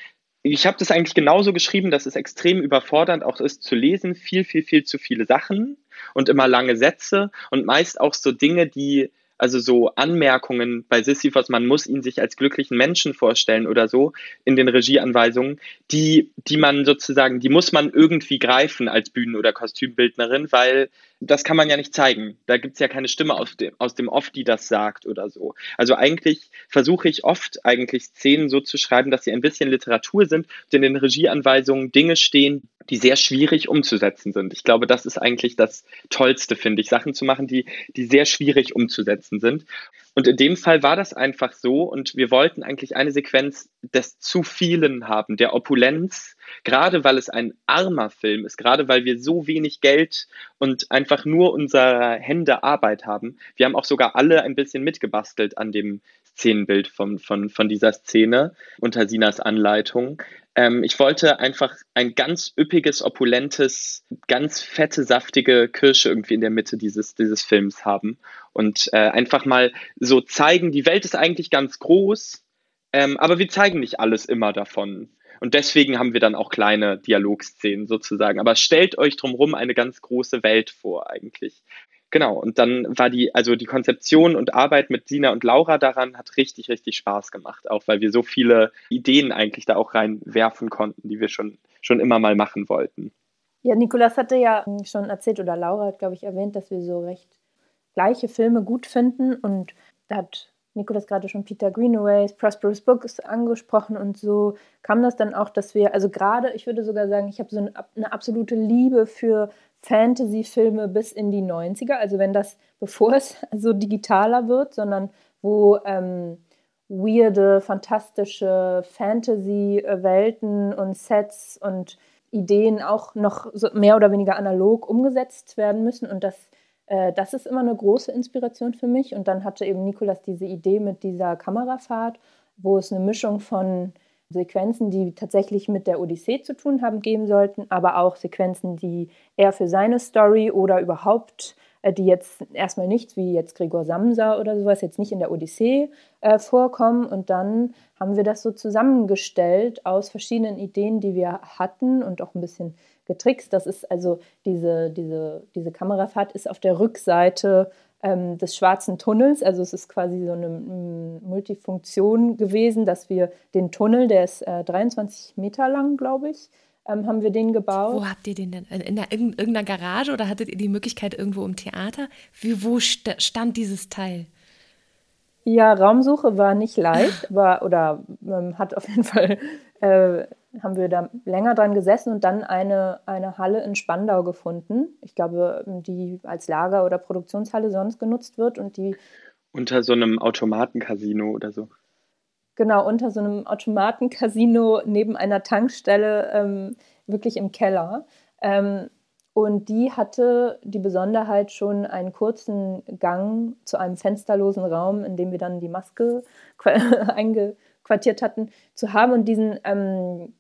ich habe das eigentlich genauso geschrieben, dass es extrem überfordernd auch ist zu lesen, viel, viel, viel zu viele Sachen und immer lange Sätze und meist auch so Dinge, die also so Anmerkungen bei Sisyphos, man muss ihn sich als glücklichen Menschen vorstellen oder so in den Regieanweisungen, die, die man sozusagen, die muss man irgendwie greifen als Bühnen- oder Kostümbildnerin, weil das kann man ja nicht zeigen. Da gibt es ja keine Stimme aus dem, aus dem Off, die das sagt oder so. Also eigentlich versuche ich oft eigentlich Szenen so zu schreiben, dass sie ein bisschen Literatur sind und in den Regieanweisungen Dinge stehen, die sehr schwierig umzusetzen sind. Ich glaube, das ist eigentlich das Tollste, finde ich, Sachen zu machen, die, die sehr schwierig umzusetzen sind. Und in dem Fall war das einfach so und wir wollten eigentlich eine Sequenz des zu vielen haben, der Opulenz, gerade weil es ein armer Film ist, gerade weil wir so wenig Geld und einfach nur unsere Hände Arbeit haben. Wir haben auch sogar alle ein bisschen mitgebastelt an dem Szenenbild von, von, von dieser Szene unter Sinas Anleitung. Ähm, ich wollte einfach ein ganz üppiges, opulentes, ganz fette, saftige Kirsche irgendwie in der Mitte dieses, dieses Films haben und äh, einfach mal so zeigen, die Welt ist eigentlich ganz groß, ähm, aber wir zeigen nicht alles immer davon. Und deswegen haben wir dann auch kleine Dialogszenen sozusagen. Aber stellt euch drumherum eine ganz große Welt vor eigentlich. Genau, und dann war die, also die Konzeption und Arbeit mit Sina und Laura daran hat richtig, richtig Spaß gemacht, auch weil wir so viele Ideen eigentlich da auch reinwerfen konnten, die wir schon, schon immer mal machen wollten. Ja, Nikolas hatte ja schon erzählt, oder Laura hat, glaube ich, erwähnt, dass wir so recht gleiche Filme gut finden und da hat Nikolas gerade schon Peter Greenaways, Prosperous Books angesprochen und so kam das dann auch, dass wir, also gerade, ich würde sogar sagen, ich habe so eine, eine absolute Liebe für Fantasy-Filme bis in die 90er, also wenn das, bevor es so digitaler wird, sondern wo ähm, weirde, fantastische Fantasy-Welten und Sets und Ideen auch noch so mehr oder weniger analog umgesetzt werden müssen. Und das, äh, das ist immer eine große Inspiration für mich. Und dann hatte eben Nikolas diese Idee mit dieser Kamerafahrt, wo es eine Mischung von Sequenzen, die tatsächlich mit der Odyssee zu tun haben, geben sollten, aber auch Sequenzen, die er für seine Story oder überhaupt, äh, die jetzt erstmal nichts, wie jetzt Gregor Samsa oder sowas, jetzt nicht in der Odyssee äh, vorkommen. Und dann haben wir das so zusammengestellt aus verschiedenen Ideen, die wir hatten und auch ein bisschen getrickst. Das ist also diese, diese, diese Kamerafahrt ist auf der Rückseite ähm, des schwarzen Tunnels. Also es ist quasi so eine Multifunktion gewesen, dass wir den Tunnel, der ist äh, 23 Meter lang, glaube ich, ähm, haben wir den gebaut. Wo habt ihr den denn? In, der, in irgendeiner Garage oder hattet ihr die Möglichkeit irgendwo im Theater? Wie, wo st stand dieses Teil? Ja, Raumsuche war nicht leicht, war oder ähm, hat auf jeden Fall äh, haben wir da länger dran gesessen und dann eine, eine Halle in Spandau gefunden. Ich glaube, die als Lager- oder Produktionshalle sonst genutzt wird und die. Unter so einem Automatencasino oder so. Genau, unter so einem Automatencasino neben einer Tankstelle, ähm, wirklich im Keller. Ähm, und die hatte die Besonderheit, schon einen kurzen Gang zu einem fensterlosen Raum, in dem wir dann die Maske eingequartiert hatten, zu haben. Und diesen ähm,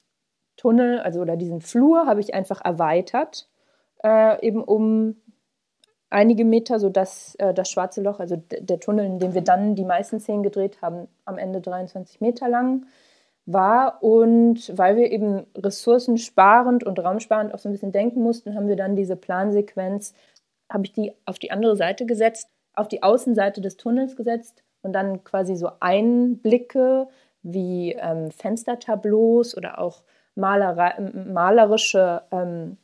Tunnel, also oder diesen Flur habe ich einfach erweitert, äh, eben um einige Meter, sodass äh, das schwarze Loch, also der Tunnel, in dem wir dann die meisten Szenen gedreht haben, am Ende 23 Meter lang war. Und weil wir eben ressourcensparend und raumsparend auch so ein bisschen denken mussten, haben wir dann diese Plansequenz, habe ich die auf die andere Seite gesetzt, auf die Außenseite des Tunnels gesetzt und dann quasi so Einblicke wie ähm, Fenstertableaus oder auch Malerei, malerische, ähm,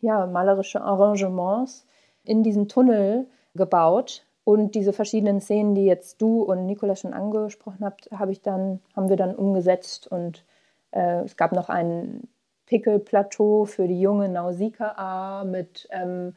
ja, malerische Arrangements in diesen Tunnel gebaut. Und diese verschiedenen Szenen, die jetzt du und Nicola schon angesprochen habt, habe ich dann, haben wir dann umgesetzt. Und äh, es gab noch ein Pickelplateau für die junge Nausicaa mit ähm,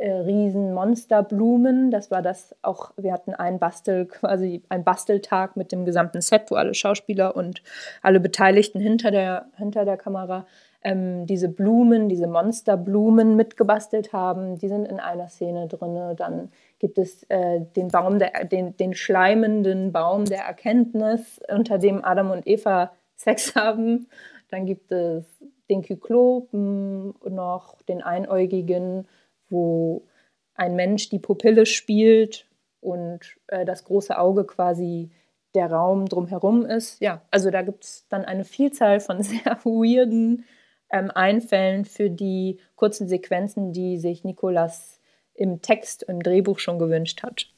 äh, riesen Monsterblumen. Das war das auch, wir hatten einen Bastel, quasi einen Basteltag mit dem gesamten Set, wo alle Schauspieler und alle Beteiligten hinter der, hinter der Kamera ähm, diese Blumen, diese Monsterblumen mitgebastelt haben. Die sind in einer Szene drin. Dann gibt es äh, den Baum der, den, den schleimenden Baum der Erkenntnis, unter dem Adam und Eva Sex haben. Dann gibt es den Kyklopen noch, den Einäugigen wo ein Mensch die Pupille spielt und äh, das große Auge quasi der Raum drumherum ist. Ja, also da gibt es dann eine Vielzahl von sehr weirden ähm, Einfällen für die kurzen Sequenzen, die sich Nikolas im Text, im Drehbuch schon gewünscht hat.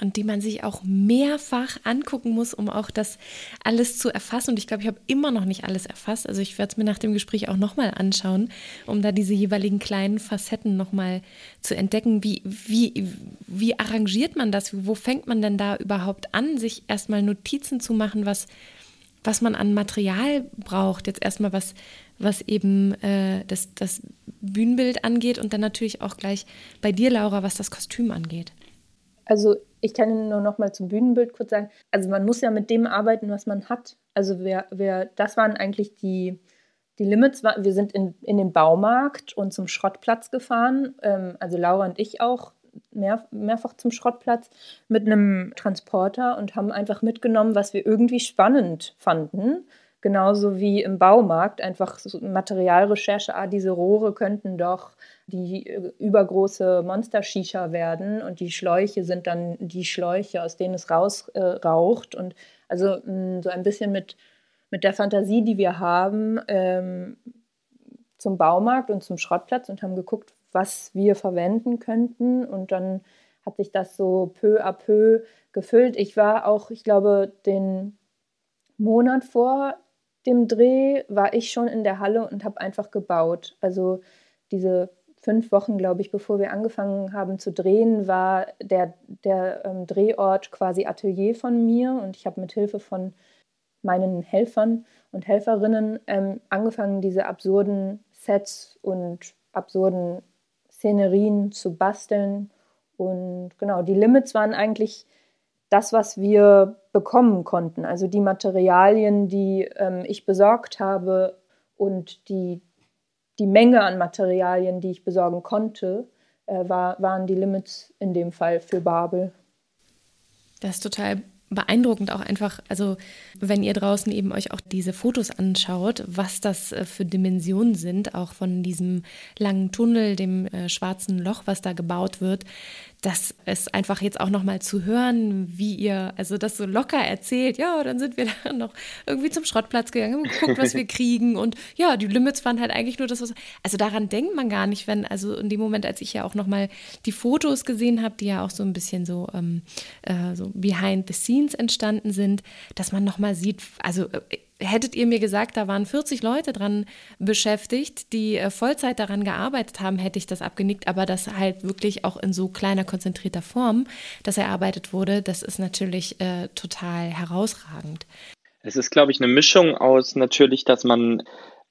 Und die man sich auch mehrfach angucken muss, um auch das alles zu erfassen. Und ich glaube, ich habe immer noch nicht alles erfasst. Also ich werde es mir nach dem Gespräch auch nochmal anschauen, um da diese jeweiligen kleinen Facetten nochmal zu entdecken. Wie, wie, wie arrangiert man das? Wo fängt man denn da überhaupt an, sich erstmal Notizen zu machen, was, was man an Material braucht? Jetzt erstmal was, was eben äh, das, das Bühnenbild angeht und dann natürlich auch gleich bei dir, Laura, was das Kostüm angeht. Also ich kann Ihnen nur noch mal zum Bühnenbild kurz sagen. Also man muss ja mit dem arbeiten, was man hat. Also wir, wir, das waren eigentlich die, die Limits. Wir sind in, in den Baumarkt und zum Schrottplatz gefahren. Ähm, also Laura und ich auch mehr, mehrfach zum Schrottplatz mit einem Transporter und haben einfach mitgenommen, was wir irgendwie spannend fanden genauso wie im Baumarkt einfach so Materialrecherche, ah, diese Rohre könnten doch die äh, übergroße Monster-Shisha werden und die Schläuche sind dann die Schläuche, aus denen es rausraucht. Äh, und also mh, mm, so ein bisschen mit, mit der Fantasie, die wir haben, ähm, zum Baumarkt und zum Schrottplatz und haben geguckt, was wir verwenden könnten. Und dann hat sich das so peu à peu gefüllt. Ich war auch, ich glaube, den Monat vor dem Dreh war ich schon in der Halle und habe einfach gebaut. Also diese fünf Wochen, glaube ich, bevor wir angefangen haben zu drehen, war der, der ähm, Drehort quasi Atelier von mir und ich habe mit Hilfe von meinen Helfern und Helferinnen ähm, angefangen, diese absurden Sets und absurden Szenerien zu basteln. Und genau, die Limits waren eigentlich das, was wir bekommen konnten. Also die Materialien, die ähm, ich besorgt habe und die, die Menge an Materialien, die ich besorgen konnte, äh, war, waren die Limits in dem Fall für Babel. Das ist total beeindruckend auch einfach, also wenn ihr draußen eben euch auch diese Fotos anschaut, was das äh, für Dimensionen sind, auch von diesem langen Tunnel, dem äh, schwarzen Loch, was da gebaut wird, das ist einfach jetzt auch nochmal zu hören, wie ihr, also das so locker erzählt, ja, dann sind wir dann noch irgendwie zum Schrottplatz gegangen, haben geguckt, was wir kriegen und ja, die Limits waren halt eigentlich nur das, was, also daran denkt man gar nicht, wenn, also in dem Moment, als ich ja auch nochmal die Fotos gesehen habe, die ja auch so ein bisschen so, ähm, äh, so behind the scenes entstanden sind, dass man nochmal sieht, also äh, hättet ihr mir gesagt, da waren 40 Leute dran beschäftigt, die äh, Vollzeit daran gearbeitet haben, hätte ich das abgenickt. Aber das halt wirklich auch in so kleiner, konzentrierter Form, dass erarbeitet wurde, das ist natürlich äh, total herausragend. Es ist, glaube ich, eine Mischung aus natürlich, dass man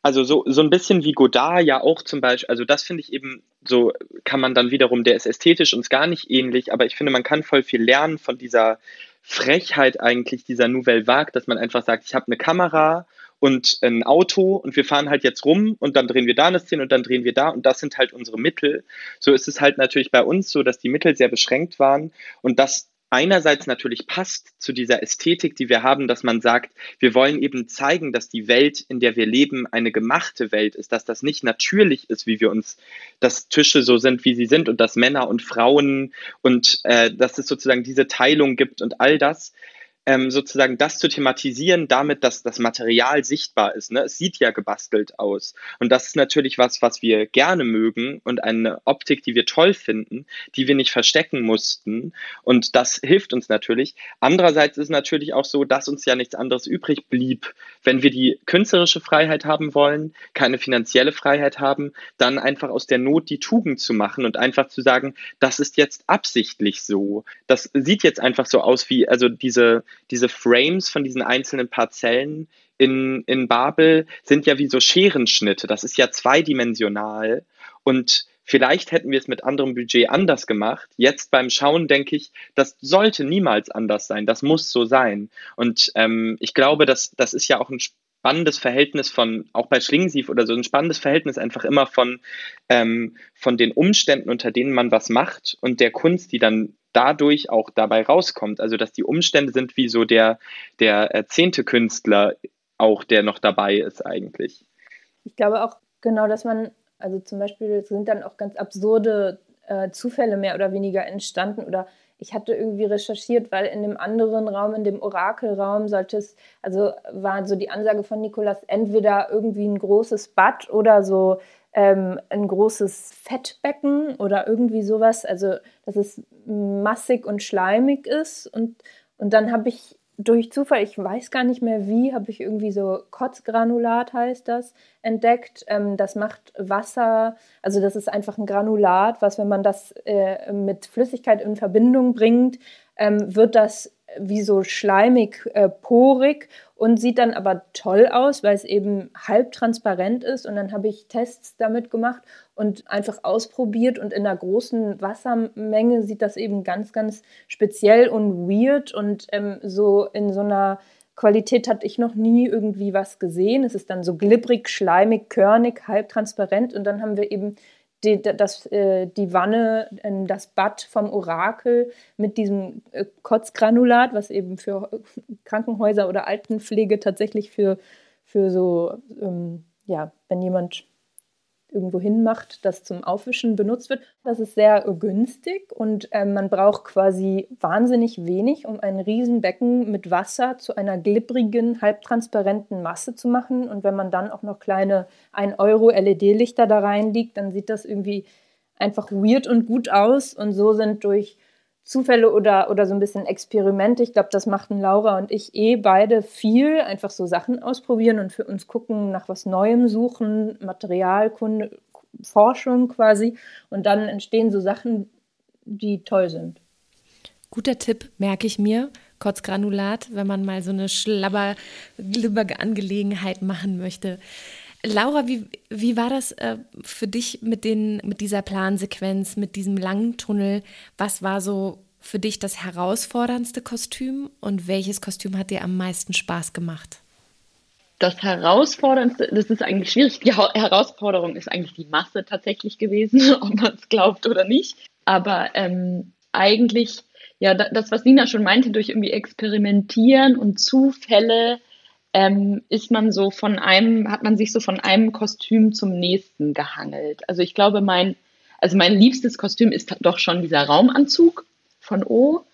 also so, so ein bisschen wie Godard ja auch zum Beispiel, also das finde ich eben, so kann man dann wiederum, der ist ästhetisch uns gar nicht ähnlich, aber ich finde, man kann voll viel lernen von dieser Frechheit eigentlich dieser Nouvelle Vague, dass man einfach sagt, ich habe eine Kamera und ein Auto und wir fahren halt jetzt rum und dann drehen wir da eine Szene und dann drehen wir da und das sind halt unsere Mittel. So ist es halt natürlich bei uns so, dass die Mittel sehr beschränkt waren und das einerseits natürlich passt zu dieser Ästhetik, die wir haben, dass man sagt, wir wollen eben zeigen, dass die Welt, in der wir leben, eine gemachte Welt ist, dass das nicht natürlich ist, wie wir uns, dass Tische so sind, wie sie sind und dass Männer und Frauen und äh, dass es sozusagen diese Teilung gibt und all das ähm, sozusagen das zu thematisieren, damit, dass das Material sichtbar ist. Ne? Es sieht ja gebastelt aus. Und das ist natürlich was, was wir gerne mögen und eine Optik, die wir toll finden, die wir nicht verstecken mussten. Und das hilft uns natürlich. Andererseits ist natürlich auch so, dass uns ja nichts anderes übrig blieb. Wenn wir die künstlerische Freiheit haben wollen, keine finanzielle Freiheit haben, dann einfach aus der Not die Tugend zu machen und einfach zu sagen, das ist jetzt absichtlich so. Das sieht jetzt einfach so aus wie, also diese, diese Frames von diesen einzelnen Parzellen in, in Babel sind ja wie so Scherenschnitte. Das ist ja zweidimensional. Und vielleicht hätten wir es mit anderem Budget anders gemacht. Jetzt beim Schauen denke ich, das sollte niemals anders sein. Das muss so sein. Und ähm, ich glaube, dass das ist ja auch ein spannendes Verhältnis von, auch bei Schlingensief oder so, ein spannendes Verhältnis einfach immer von, ähm, von den Umständen, unter denen man was macht und der Kunst, die dann dadurch auch dabei rauskommt. Also dass die Umstände sind wie so der, der äh, zehnte Künstler auch, der noch dabei ist eigentlich. Ich glaube auch genau, dass man, also zum Beispiel sind dann auch ganz absurde äh, Zufälle mehr oder weniger entstanden oder ich hatte irgendwie recherchiert, weil in dem anderen Raum, in dem Orakelraum, sollte es, also war so die Ansage von Nikolas, entweder irgendwie ein großes Bad oder so ähm, ein großes Fettbecken oder irgendwie sowas, also dass es massig und schleimig ist. Und, und dann habe ich durch Zufall, ich weiß gar nicht mehr wie, habe ich irgendwie so Kotzgranulat heißt das, entdeckt. Ähm, das macht Wasser, also das ist einfach ein Granulat, was, wenn man das äh, mit Flüssigkeit in Verbindung bringt, ähm, wird das wie so schleimig, äh, porig und sieht dann aber toll aus, weil es eben halb transparent ist. Und dann habe ich Tests damit gemacht und einfach ausprobiert. Und in einer großen Wassermenge sieht das eben ganz, ganz speziell und weird. Und ähm, so in so einer Qualität hatte ich noch nie irgendwie was gesehen. Es ist dann so glibberig, schleimig, körnig, halb transparent. Und dann haben wir eben die, das, äh, die Wanne, das Bad vom Orakel mit diesem äh, Kotzgranulat, was eben für Krankenhäuser oder Altenpflege tatsächlich für, für so, ähm, ja, wenn jemand irgendwo hinmacht, das zum Aufwischen benutzt wird. Das ist sehr günstig und äh, man braucht quasi wahnsinnig wenig, um ein Riesenbecken mit Wasser zu einer glibbrigen, halbtransparenten Masse zu machen. Und wenn man dann auch noch kleine 1 Euro LED-Lichter da reinlegt, dann sieht das irgendwie einfach weird und gut aus. Und so sind durch Zufälle oder, oder so ein bisschen Experimente. Ich glaube, das machten Laura und ich eh beide viel. Einfach so Sachen ausprobieren und für uns gucken, nach was Neuem suchen, Materialkunde, Forschung quasi. Und dann entstehen so Sachen, die toll sind. Guter Tipp, merke ich mir. Kotzgranulat, wenn man mal so eine schlabber, Angelegenheit machen möchte. Laura, wie, wie war das äh, für dich mit, den, mit dieser Plansequenz, mit diesem langen Tunnel? Was war so für dich das herausforderndste Kostüm und welches Kostüm hat dir am meisten Spaß gemacht? Das Herausforderndste, das ist eigentlich schwierig. Die Herausforderung ist eigentlich die Masse tatsächlich gewesen, ob man es glaubt oder nicht. Aber ähm, eigentlich, ja, das, was Nina schon meinte, durch irgendwie Experimentieren und Zufälle ähm, ist man so von einem, hat man sich so von einem Kostüm zum nächsten gehangelt. Also ich glaube, mein, also mein liebstes Kostüm ist doch schon dieser Raumanzug von O.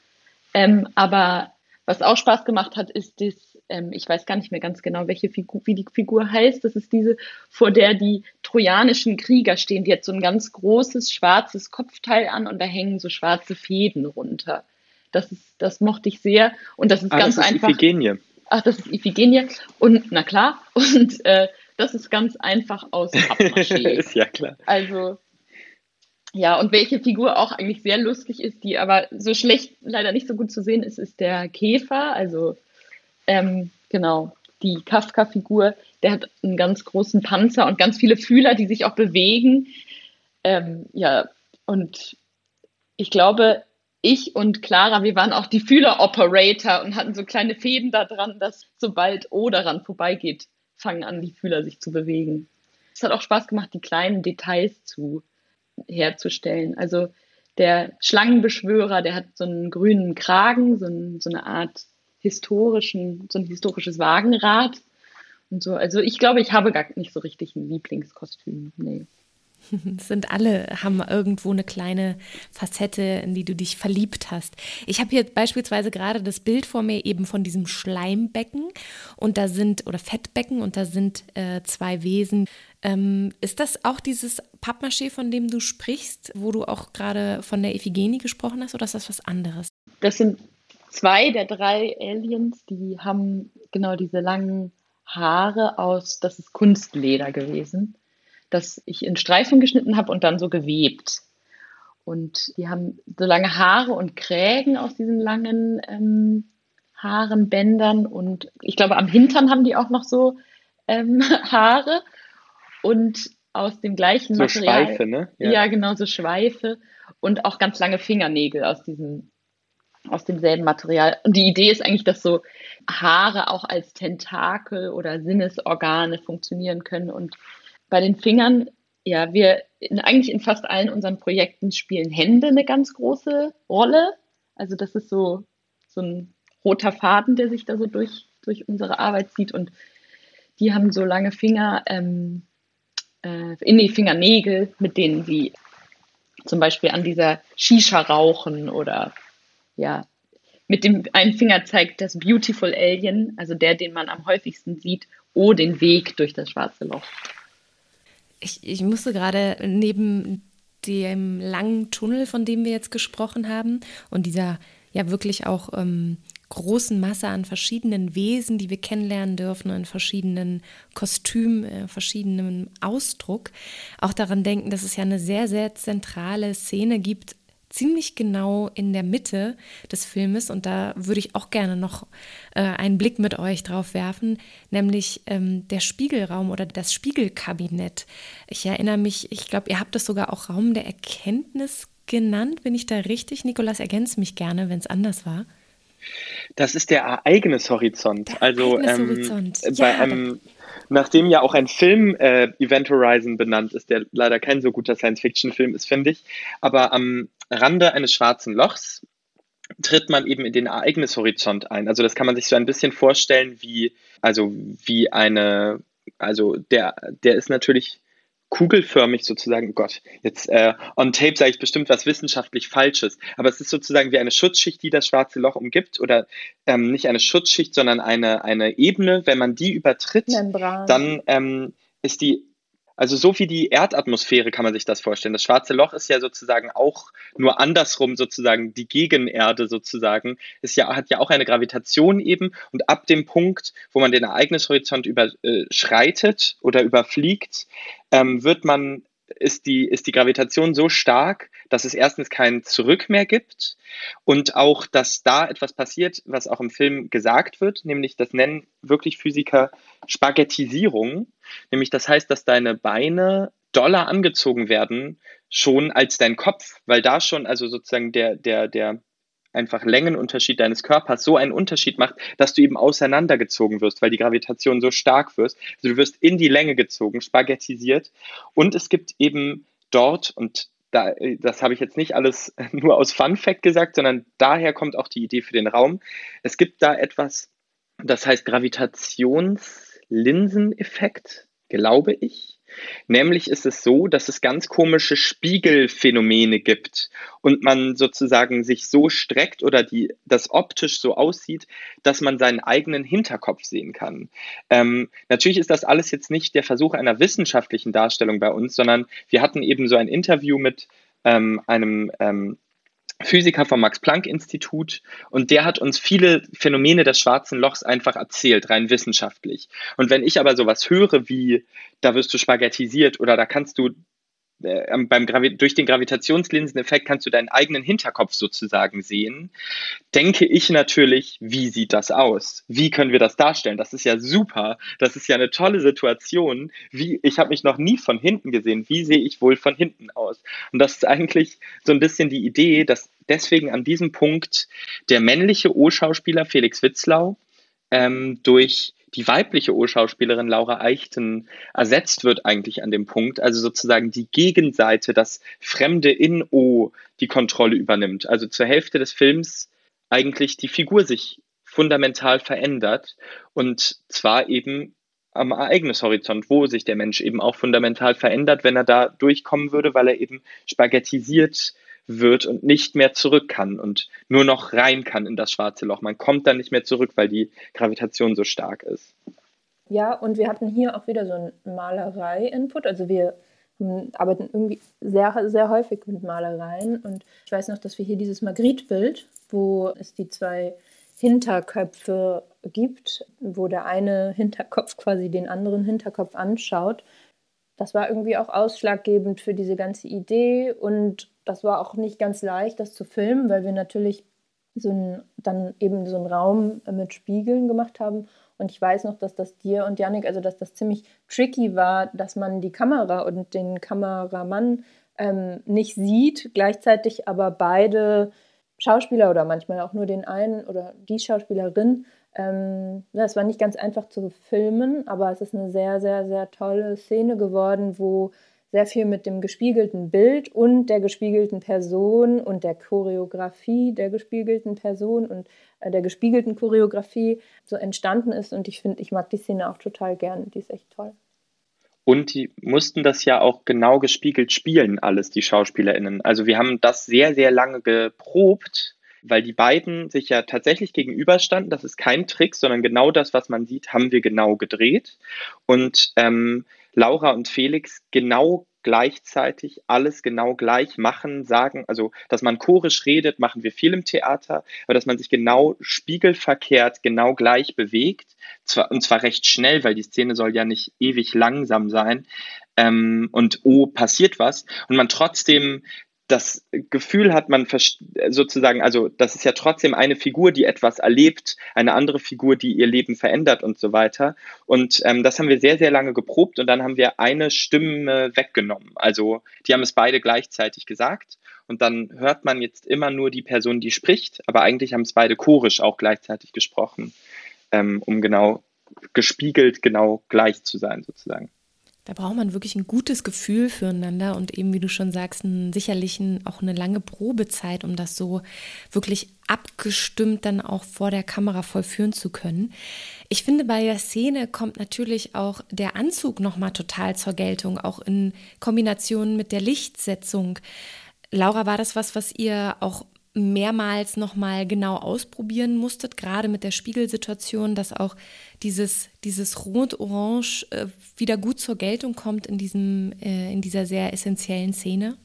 Ähm, aber was auch Spaß gemacht hat, ist das, ähm, ich weiß gar nicht mehr ganz genau, welche Figur, wie die Figur heißt. Das ist diese, vor der die trojanischen Krieger stehen. Die hat so ein ganz großes schwarzes Kopfteil an und da hängen so schwarze Fäden runter. Das ist, das mochte ich sehr. Und das ist ah, ganz das ist einfach. Iphigenie ach, das ist Iphigenie. Und na klar, und äh, das ist ganz einfach aus Pappmaché. ist ja klar. Also, ja, und welche Figur auch eigentlich sehr lustig ist, die aber so schlecht leider nicht so gut zu sehen ist, ist der Käfer. Also, ähm, genau, die Kafka-Figur, der hat einen ganz großen Panzer und ganz viele Fühler, die sich auch bewegen. Ähm, ja, und ich glaube, ich und Clara, wir waren auch die Fühler-Operator und hatten so kleine Fäden da dran, dass sobald O daran vorbeigeht, fangen an, die Fühler sich zu bewegen. Es hat auch Spaß gemacht, die kleinen Details zu herzustellen. Also der Schlangenbeschwörer, der hat so einen grünen Kragen, so, ein, so eine Art historischen, so ein historisches Wagenrad und so. Also ich glaube, ich habe gar nicht so richtig ein Lieblingskostüm. Nee. sind alle, haben irgendwo eine kleine Facette, in die du dich verliebt hast. Ich habe hier beispielsweise gerade das Bild vor mir eben von diesem Schleimbecken und da sind, oder Fettbecken und da sind äh, zwei Wesen. Ähm, ist das auch dieses Pappmaché, von dem du sprichst, wo du auch gerade von der Iphigenie gesprochen hast, oder ist das was anderes? Das sind zwei der drei Aliens, die haben genau diese langen Haare aus, das ist Kunstleder gewesen das ich in Streifen geschnitten habe und dann so gewebt. Und die haben so lange Haare und Krägen aus diesen langen ähm, Haaren, Bändern und ich glaube, am Hintern haben die auch noch so ähm, Haare und aus dem gleichen so Material. Schweife, ne? Ja. ja, genau, so Schweife und auch ganz lange Fingernägel aus diesem aus demselben Material. Und die Idee ist eigentlich, dass so Haare auch als Tentakel oder Sinnesorgane funktionieren können und bei den Fingern, ja, wir in, eigentlich in fast allen unseren Projekten spielen Hände eine ganz große Rolle. Also das ist so, so ein roter Faden, der sich da so durch, durch unsere Arbeit zieht. Und die haben so lange Finger, ähm, äh, in die Fingernägel, mit denen sie zum Beispiel an dieser Shisha rauchen oder ja, mit dem einen Finger zeigt das Beautiful Alien, also der, den man am häufigsten sieht, oh, den Weg durch das schwarze Loch. Ich, ich musste gerade neben dem langen Tunnel, von dem wir jetzt gesprochen haben, und dieser ja wirklich auch ähm, großen Masse an verschiedenen Wesen, die wir kennenlernen dürfen, in verschiedenen Kostümen, äh, verschiedenem Ausdruck, auch daran denken, dass es ja eine sehr, sehr zentrale Szene gibt, ziemlich genau in der Mitte des Filmes und da würde ich auch gerne noch äh, einen Blick mit euch drauf werfen, nämlich ähm, der Spiegelraum oder das Spiegelkabinett. Ich erinnere mich, ich glaube, ihr habt das sogar auch Raum der Erkenntnis genannt. Bin ich da richtig? Nikolas, ergänzt mich gerne, wenn es anders war. Das ist der Ereignishorizont. Der also Ereignishorizont. Ähm, bei einem, nachdem ja auch ein Film äh, Event Horizon benannt ist, der leider kein so guter Science-Fiction-Film ist, finde ich, aber am Rande eines schwarzen Lochs tritt man eben in den Ereignishorizont ein. Also das kann man sich so ein bisschen vorstellen wie, also wie eine, also der, der ist natürlich kugelförmig sozusagen, oh Gott, jetzt äh, on tape sage ich bestimmt was wissenschaftlich Falsches, aber es ist sozusagen wie eine Schutzschicht, die das schwarze Loch umgibt oder ähm, nicht eine Schutzschicht, sondern eine, eine Ebene. Wenn man die übertritt, Membran. dann ähm, ist die also so wie die Erdatmosphäre kann man sich das vorstellen. Das schwarze Loch ist ja sozusagen auch nur andersrum sozusagen die Gegenerde sozusagen. Ist ja hat ja auch eine Gravitation eben und ab dem Punkt, wo man den Ereignishorizont überschreitet oder überfliegt, ähm, wird man ist die, ist die Gravitation so stark, dass es erstens kein Zurück mehr gibt und auch, dass da etwas passiert, was auch im Film gesagt wird, nämlich das nennen wirklich Physiker Spaghettisierung, nämlich das heißt, dass deine Beine doller angezogen werden, schon als dein Kopf, weil da schon also sozusagen der, der, der einfach Längenunterschied deines Körpers so einen Unterschied macht, dass du eben auseinandergezogen wirst, weil die Gravitation so stark wirst. Also du wirst in die Länge gezogen, spaghettisiert. Und es gibt eben dort, und da, das habe ich jetzt nicht alles nur aus Fun Fact gesagt, sondern daher kommt auch die Idee für den Raum. Es gibt da etwas, das heißt Gravitationslinseneffekt, glaube ich. Nämlich ist es so, dass es ganz komische Spiegelphänomene gibt und man sozusagen sich so streckt oder die, das optisch so aussieht, dass man seinen eigenen Hinterkopf sehen kann. Ähm, natürlich ist das alles jetzt nicht der Versuch einer wissenschaftlichen Darstellung bei uns, sondern wir hatten eben so ein Interview mit ähm, einem ähm, Physiker vom Max-Planck-Institut und der hat uns viele Phänomene des schwarzen Lochs einfach erzählt, rein wissenschaftlich. Und wenn ich aber sowas höre wie, da wirst du spaghettisiert oder da kannst du äh, beim Gravi durch den Gravitationslinseneffekt kannst du deinen eigenen Hinterkopf sozusagen sehen, denke ich natürlich, wie sieht das aus? Wie können wir das darstellen? Das ist ja super. Das ist ja eine tolle Situation. Wie, ich habe mich noch nie von hinten gesehen. Wie sehe ich wohl von hinten aus? Und das ist eigentlich so ein bisschen die Idee, dass deswegen an diesem Punkt der männliche O-Schauspieler Felix Witzlau ähm, durch die weibliche O-Schauspielerin Laura Eichten ersetzt wird eigentlich an dem Punkt, also sozusagen die Gegenseite, das Fremde in O die Kontrolle übernimmt. Also zur Hälfte des Films eigentlich die Figur sich fundamental verändert und zwar eben am Ereignishorizont, wo sich der Mensch eben auch fundamental verändert, wenn er da durchkommen würde, weil er eben spaghettisiert wird und nicht mehr zurück kann und nur noch rein kann in das schwarze Loch. Man kommt dann nicht mehr zurück, weil die Gravitation so stark ist. Ja, und wir hatten hier auch wieder so einen Malerei-Input. Also wir arbeiten irgendwie sehr, sehr häufig mit Malereien. Und ich weiß noch, dass wir hier dieses Magritte-Bild, wo es die zwei Hinterköpfe gibt, wo der eine Hinterkopf quasi den anderen Hinterkopf anschaut. Das war irgendwie auch ausschlaggebend für diese ganze Idee und das war auch nicht ganz leicht, das zu filmen, weil wir natürlich so ein, dann eben so einen Raum mit Spiegeln gemacht haben. Und ich weiß noch, dass das dir und Janik, also dass das ziemlich tricky war, dass man die Kamera und den Kameramann ähm, nicht sieht, gleichzeitig aber beide Schauspieler oder manchmal auch nur den einen oder die Schauspielerin. Ähm, das war nicht ganz einfach zu filmen, aber es ist eine sehr, sehr, sehr tolle Szene geworden, wo sehr viel mit dem gespiegelten Bild und der gespiegelten Person und der Choreografie der gespiegelten Person und äh, der gespiegelten Choreografie so entstanden ist. Und ich finde, ich mag die Szene auch total gern. Die ist echt toll. Und die mussten das ja auch genau gespiegelt spielen, alles, die SchauspielerInnen. Also wir haben das sehr, sehr lange geprobt, weil die beiden sich ja tatsächlich gegenüberstanden. Das ist kein Trick, sondern genau das, was man sieht, haben wir genau gedreht. Und ähm, Laura und Felix genau gleichzeitig alles genau gleich machen, sagen, also dass man chorisch redet, machen wir viel im Theater, aber dass man sich genau spiegelverkehrt, genau gleich bewegt, zwar, und zwar recht schnell, weil die Szene soll ja nicht ewig langsam sein, ähm, und oh, passiert was, und man trotzdem das Gefühl hat man sozusagen, also das ist ja trotzdem eine Figur, die etwas erlebt, eine andere Figur, die ihr Leben verändert und so weiter. Und ähm, das haben wir sehr, sehr lange geprobt und dann haben wir eine Stimme weggenommen. Also die haben es beide gleichzeitig gesagt und dann hört man jetzt immer nur die Person, die spricht, aber eigentlich haben es beide chorisch auch gleichzeitig gesprochen, ähm, um genau gespiegelt, genau gleich zu sein sozusagen. Da braucht man wirklich ein gutes Gefühl füreinander und eben, wie du schon sagst, ein, sicherlich auch eine lange Probezeit, um das so wirklich abgestimmt dann auch vor der Kamera vollführen zu können. Ich finde, bei der Szene kommt natürlich auch der Anzug nochmal total zur Geltung, auch in Kombination mit der Lichtsetzung. Laura, war das was, was ihr auch mehrmals nochmal genau ausprobieren musstet, gerade mit der Spiegelsituation, dass auch dieses, dieses Rot-Orange äh, wieder gut zur Geltung kommt in, diesem, äh, in dieser sehr essentiellen Szene?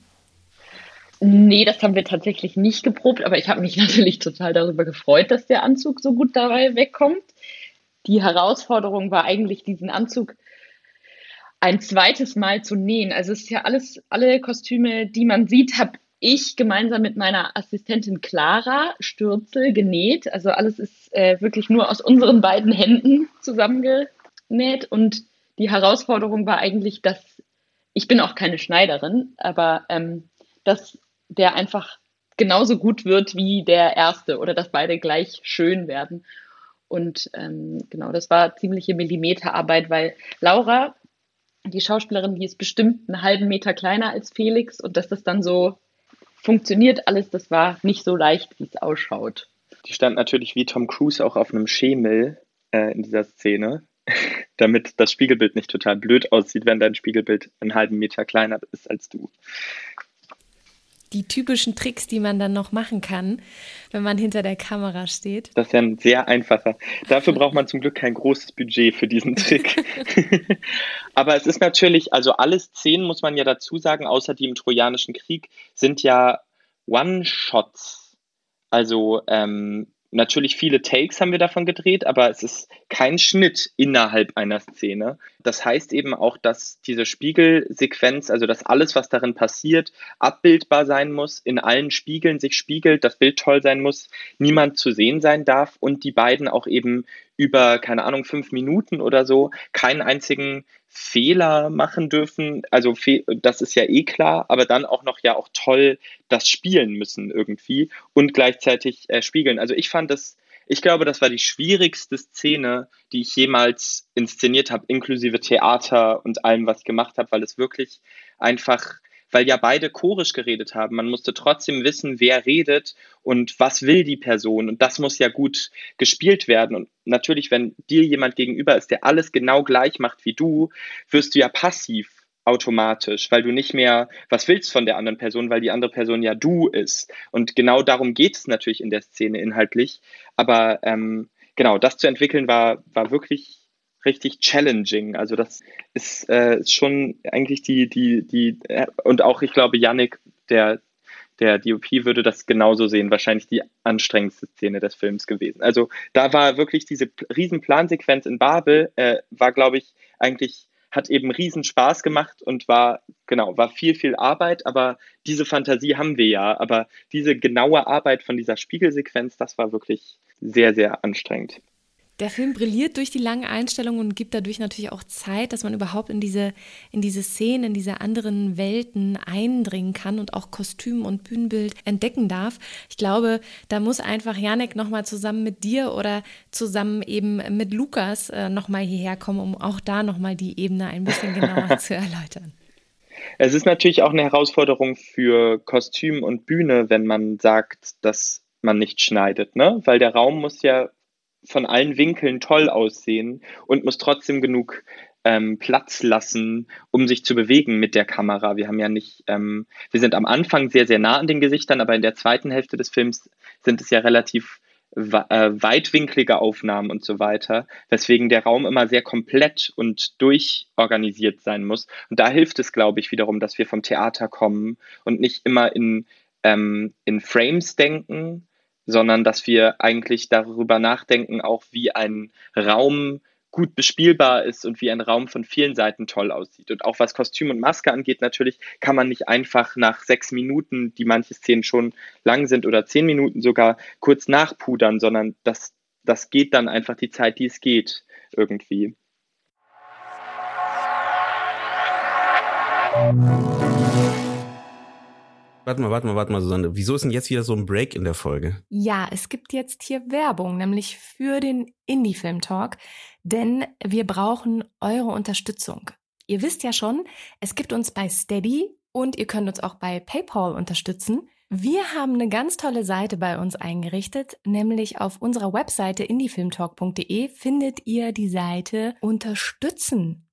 Nee, das haben wir tatsächlich nicht geprobt, aber ich habe mich natürlich total darüber gefreut, dass der Anzug so gut dabei wegkommt. Die Herausforderung war eigentlich, diesen Anzug ein zweites Mal zu nähen. Also es ist ja alles, alle Kostüme, die man sieht, habe ich gemeinsam mit meiner Assistentin Clara Stürzel genäht. Also alles ist äh, wirklich nur aus unseren beiden Händen zusammengenäht. Und die Herausforderung war eigentlich, dass ich bin auch keine Schneiderin, aber ähm, dass der einfach genauso gut wird wie der erste oder dass beide gleich schön werden. Und ähm, genau, das war ziemliche Millimeterarbeit, weil Laura, die Schauspielerin, die ist bestimmt einen halben Meter kleiner als Felix und dass das dann so funktioniert alles, das war nicht so leicht, wie es ausschaut. Die stand natürlich wie Tom Cruise auch auf einem Schemel äh, in dieser Szene, damit das Spiegelbild nicht total blöd aussieht, wenn dein Spiegelbild einen halben Meter kleiner ist als du die typischen Tricks, die man dann noch machen kann, wenn man hinter der Kamera steht. Das ist ja ein sehr einfacher. Dafür braucht man zum Glück kein großes Budget für diesen Trick. Aber es ist natürlich, also alle Szenen, muss man ja dazu sagen, außer die im Trojanischen Krieg, sind ja One-Shots. Also ähm, Natürlich viele Takes haben wir davon gedreht, aber es ist kein Schnitt innerhalb einer Szene. Das heißt eben auch, dass diese Spiegelsequenz, also dass alles, was darin passiert, abbildbar sein muss, in allen Spiegeln sich spiegelt, das Bild toll sein muss, niemand zu sehen sein darf und die beiden auch eben über, keine Ahnung, fünf Minuten oder so keinen einzigen Fehler machen dürfen. Also das ist ja eh klar, aber dann auch noch ja auch toll das spielen müssen irgendwie und gleichzeitig äh, spiegeln. Also ich fand das, ich glaube, das war die schwierigste Szene, die ich jemals inszeniert habe, inklusive Theater und allem, was ich gemacht habe, weil es wirklich einfach weil ja beide chorisch geredet haben. Man musste trotzdem wissen, wer redet und was will die Person. Und das muss ja gut gespielt werden. Und natürlich, wenn dir jemand gegenüber ist, der alles genau gleich macht wie du, wirst du ja passiv automatisch, weil du nicht mehr was willst von der anderen Person, weil die andere Person ja du ist. Und genau darum geht es natürlich in der Szene inhaltlich. Aber ähm, genau, das zu entwickeln war, war wirklich richtig challenging. Also das ist, äh, schon eigentlich die, die, die, äh, und auch ich glaube, Yannick, der, der DOP würde das genauso sehen, wahrscheinlich die anstrengendste Szene des Films gewesen. Also da war wirklich diese riesen Plansequenz in Babel, äh, war, glaube ich, eigentlich hat eben riesen Spaß gemacht und war, genau, war viel, viel Arbeit, aber diese Fantasie haben wir ja. Aber diese genaue Arbeit von dieser Spiegelsequenz, das war wirklich sehr, sehr anstrengend. Der Film brilliert durch die langen Einstellungen und gibt dadurch natürlich auch Zeit, dass man überhaupt in diese, in diese Szenen, in diese anderen Welten eindringen kann und auch Kostüm und Bühnenbild entdecken darf. Ich glaube, da muss einfach Janek nochmal zusammen mit dir oder zusammen eben mit Lukas äh, nochmal hierher kommen, um auch da nochmal die Ebene ein bisschen genauer zu erläutern. Es ist natürlich auch eine Herausforderung für Kostüm und Bühne, wenn man sagt, dass man nicht schneidet, ne? Weil der Raum muss ja von allen Winkeln toll aussehen und muss trotzdem genug ähm, Platz lassen, um sich zu bewegen mit der Kamera. Wir haben ja nicht, ähm, wir sind am Anfang sehr, sehr nah an den Gesichtern, aber in der zweiten Hälfte des Films sind es ja relativ äh, weitwinklige Aufnahmen und so weiter, weswegen der Raum immer sehr komplett und durchorganisiert sein muss. Und da hilft es, glaube ich, wiederum, dass wir vom Theater kommen und nicht immer in, ähm, in Frames denken, sondern dass wir eigentlich darüber nachdenken, auch wie ein Raum gut bespielbar ist und wie ein Raum von vielen Seiten toll aussieht. Und auch was Kostüm und Maske angeht, natürlich kann man nicht einfach nach sechs Minuten, die manche Szenen schon lang sind, oder zehn Minuten sogar kurz nachpudern, sondern das, das geht dann einfach die Zeit, die es geht, irgendwie. Warte mal, warte mal, warte mal, Susanne. Wieso ist denn jetzt wieder so ein Break in der Folge? Ja, es gibt jetzt hier Werbung, nämlich für den Indie-Film-Talk, denn wir brauchen eure Unterstützung. Ihr wisst ja schon, es gibt uns bei Steady und ihr könnt uns auch bei PayPal unterstützen. Wir haben eine ganz tolle Seite bei uns eingerichtet, nämlich auf unserer Webseite indiefilmtalk.de findet ihr die Seite Unterstützen.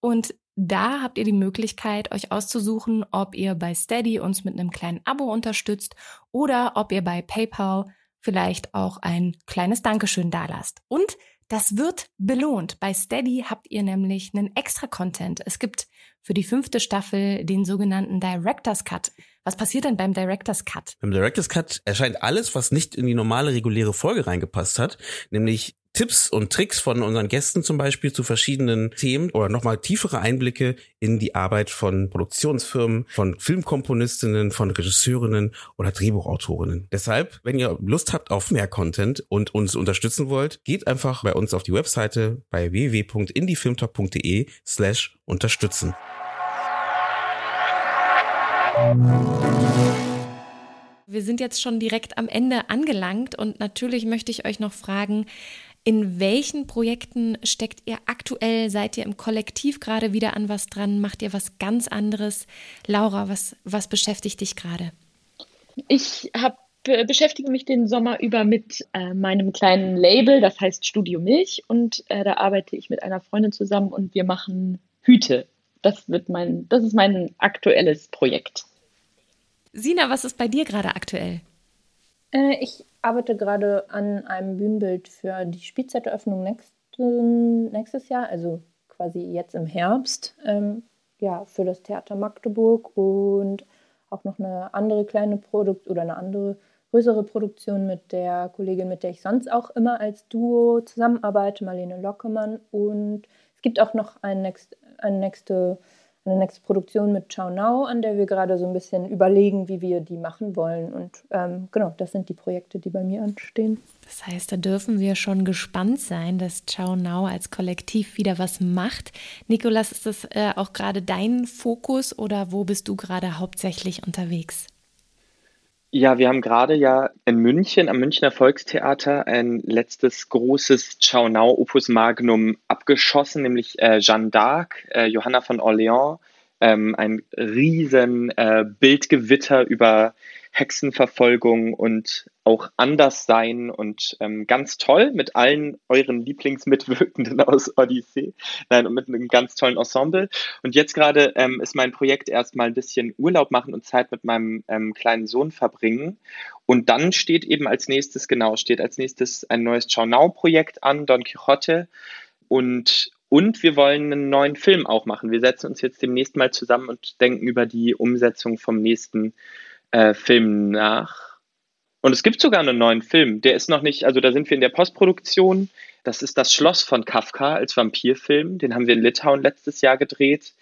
Und da habt ihr die Möglichkeit, euch auszusuchen, ob ihr bei Steady uns mit einem kleinen Abo unterstützt oder ob ihr bei PayPal vielleicht auch ein kleines Dankeschön dalasst. Und das wird belohnt. Bei Steady habt ihr nämlich einen extra Content. Es gibt für die fünfte Staffel den sogenannten Director's Cut. Was passiert denn beim Director's Cut? Beim Director's Cut erscheint alles, was nicht in die normale reguläre Folge reingepasst hat, nämlich Tipps und Tricks von unseren Gästen zum Beispiel zu verschiedenen Themen oder nochmal tiefere Einblicke in die Arbeit von Produktionsfirmen, von Filmkomponistinnen, von Regisseurinnen oder Drehbuchautorinnen. Deshalb, wenn ihr Lust habt auf mehr Content und uns unterstützen wollt, geht einfach bei uns auf die Webseite bei www.indiefilmtalk.de slash unterstützen. Wir sind jetzt schon direkt am Ende angelangt und natürlich möchte ich euch noch fragen, in welchen Projekten steckt ihr aktuell? Seid ihr im Kollektiv gerade wieder an was dran? Macht ihr was ganz anderes? Laura, was, was beschäftigt dich gerade? Ich habe beschäftige mich den Sommer über mit äh, meinem kleinen Label, das heißt Studio Milch und äh, da arbeite ich mit einer Freundin zusammen und wir machen Hüte. Das wird mein, das ist mein aktuelles Projekt. Sina, was ist bei dir gerade aktuell? Äh, ich arbeite gerade an einem Bühnenbild für die Spielzeiteröffnung nächsten, nächstes Jahr, also quasi jetzt im Herbst, ähm, ja, für das Theater Magdeburg und auch noch eine andere kleine Produkt oder eine andere größere Produktion mit der Kollegin, mit der ich sonst auch immer als Duo zusammenarbeite, Marlene Lockemann. Und es gibt auch noch eine, nächst, eine nächste eine nächste Produktion mit Ciao Now, an der wir gerade so ein bisschen überlegen, wie wir die machen wollen. Und ähm, genau, das sind die Projekte, die bei mir anstehen. Das heißt, da dürfen wir schon gespannt sein, dass Ciao Now als Kollektiv wieder was macht. Nikolas, ist das äh, auch gerade dein Fokus oder wo bist du gerade hauptsächlich unterwegs? Ja, wir haben gerade ja in München am Münchner Volkstheater ein letztes großes Now Opus Magnum abgeschossen, nämlich äh, Jeanne d'Arc, äh, Johanna von Orléans, ähm, ein riesen äh, Bildgewitter über Hexenverfolgung und auch Anderssein und ähm, ganz toll mit allen euren Lieblingsmitwirkenden aus Odyssee. Nein, und mit einem ganz tollen Ensemble. Und jetzt gerade ähm, ist mein Projekt erstmal ein bisschen Urlaub machen und Zeit mit meinem ähm, kleinen Sohn verbringen. Und dann steht eben als nächstes, genau, steht als nächstes ein neues Ciao Now-Projekt an, Don Quixote. Und, und wir wollen einen neuen Film auch machen. Wir setzen uns jetzt demnächst mal zusammen und denken über die Umsetzung vom nächsten äh, Film nach. Und es gibt sogar einen neuen Film. Der ist noch nicht, also da sind wir in der Postproduktion. Das ist das Schloss von Kafka als Vampirfilm. Den haben wir in Litauen letztes Jahr gedreht.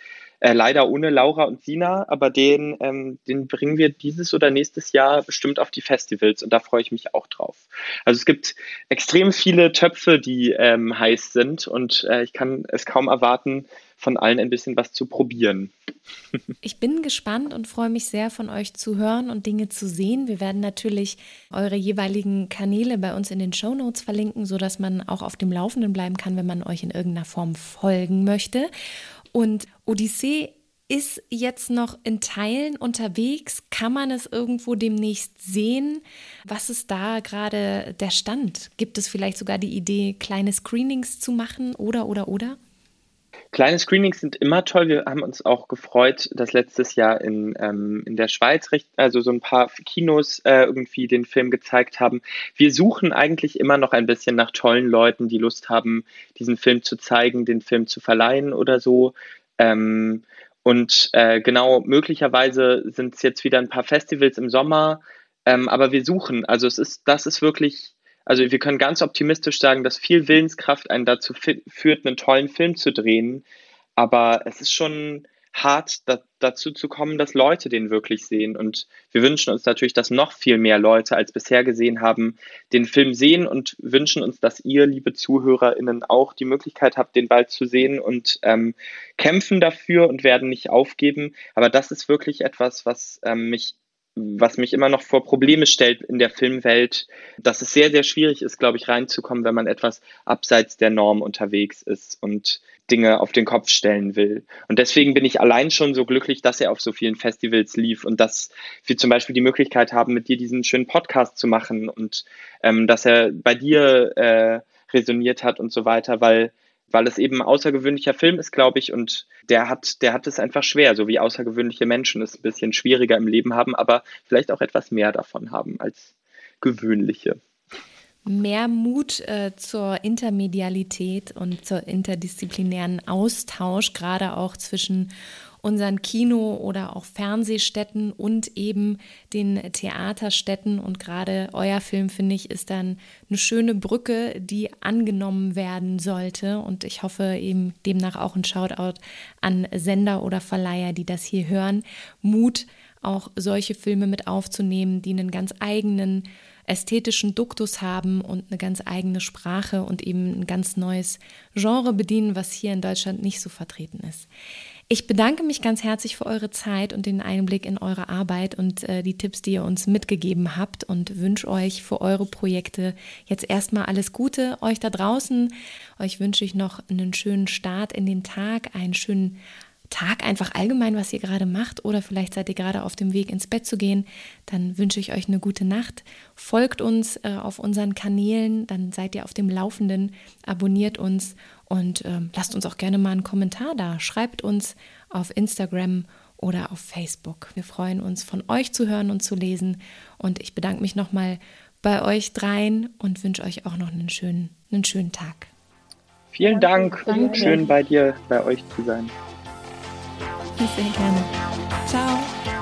Äh, leider ohne Laura und Sina, aber den, ähm, den bringen wir dieses oder nächstes Jahr bestimmt auf die Festivals und da freue ich mich auch drauf. Also es gibt extrem viele Töpfe, die ähm, heiß sind und äh, ich kann es kaum erwarten, von allen ein bisschen was zu probieren. Ich bin gespannt und freue mich sehr, von euch zu hören und Dinge zu sehen. Wir werden natürlich eure jeweiligen Kanäle bei uns in den Show Notes verlinken, sodass man auch auf dem Laufenden bleiben kann, wenn man euch in irgendeiner Form folgen möchte. Und Odyssee ist jetzt noch in Teilen unterwegs. Kann man es irgendwo demnächst sehen? Was ist da gerade der Stand? Gibt es vielleicht sogar die Idee, kleine Screenings zu machen oder oder oder? Kleine Screenings sind immer toll. Wir haben uns auch gefreut, dass letztes Jahr in, ähm, in der Schweiz recht, also so ein paar Kinos äh, irgendwie den Film gezeigt haben. Wir suchen eigentlich immer noch ein bisschen nach tollen Leuten, die Lust haben, diesen Film zu zeigen, den Film zu verleihen oder so. Ähm, und äh, genau, möglicherweise sind es jetzt wieder ein paar Festivals im Sommer, ähm, aber wir suchen. Also es ist, das ist wirklich also wir können ganz optimistisch sagen, dass viel Willenskraft einen dazu führt, einen tollen Film zu drehen. Aber es ist schon hart, da, dazu zu kommen, dass Leute den wirklich sehen. Und wir wünschen uns natürlich, dass noch viel mehr Leute als bisher gesehen haben, den Film sehen und wünschen uns, dass ihr, liebe ZuhörerInnen, auch die Möglichkeit habt, den bald zu sehen und ähm, kämpfen dafür und werden nicht aufgeben. Aber das ist wirklich etwas, was ähm, mich was mich immer noch vor Probleme stellt in der Filmwelt, dass es sehr, sehr schwierig ist, glaube ich, reinzukommen, wenn man etwas abseits der Norm unterwegs ist und Dinge auf den Kopf stellen will. Und deswegen bin ich allein schon so glücklich, dass er auf so vielen Festivals lief und dass wir zum Beispiel die Möglichkeit haben, mit dir diesen schönen Podcast zu machen und ähm, dass er bei dir äh, resoniert hat und so weiter, weil weil es eben ein außergewöhnlicher Film ist, glaube ich, und der hat, der hat es einfach schwer, so wie außergewöhnliche Menschen es ein bisschen schwieriger im Leben haben, aber vielleicht auch etwas mehr davon haben als gewöhnliche. Mehr Mut äh, zur Intermedialität und zur interdisziplinären Austausch, gerade auch zwischen unseren Kino- oder auch Fernsehstätten und eben den Theaterstätten. Und gerade euer Film, finde ich, ist dann eine schöne Brücke, die angenommen werden sollte. Und ich hoffe eben demnach auch ein Shoutout an Sender oder Verleiher, die das hier hören. Mut, auch solche Filme mit aufzunehmen, die einen ganz eigenen ästhetischen Duktus haben und eine ganz eigene Sprache und eben ein ganz neues Genre bedienen, was hier in Deutschland nicht so vertreten ist. Ich bedanke mich ganz herzlich für eure Zeit und den Einblick in eure Arbeit und äh, die Tipps, die ihr uns mitgegeben habt und wünsche euch für eure Projekte jetzt erstmal alles Gute. Euch da draußen, euch wünsche ich noch einen schönen Start in den Tag, einen schönen Tag einfach allgemein, was ihr gerade macht oder vielleicht seid ihr gerade auf dem Weg ins Bett zu gehen, dann wünsche ich euch eine gute Nacht. Folgt uns äh, auf unseren Kanälen, dann seid ihr auf dem Laufenden, abonniert uns und äh, lasst uns auch gerne mal einen Kommentar da. Schreibt uns auf Instagram oder auf Facebook. Wir freuen uns, von euch zu hören und zu lesen. Und ich bedanke mich nochmal bei euch dreien und wünsche euch auch noch einen schönen, einen schönen Tag. Vielen Dank. Danke. Schön bei dir, bei euch zu sein. Sehr gerne. Ciao.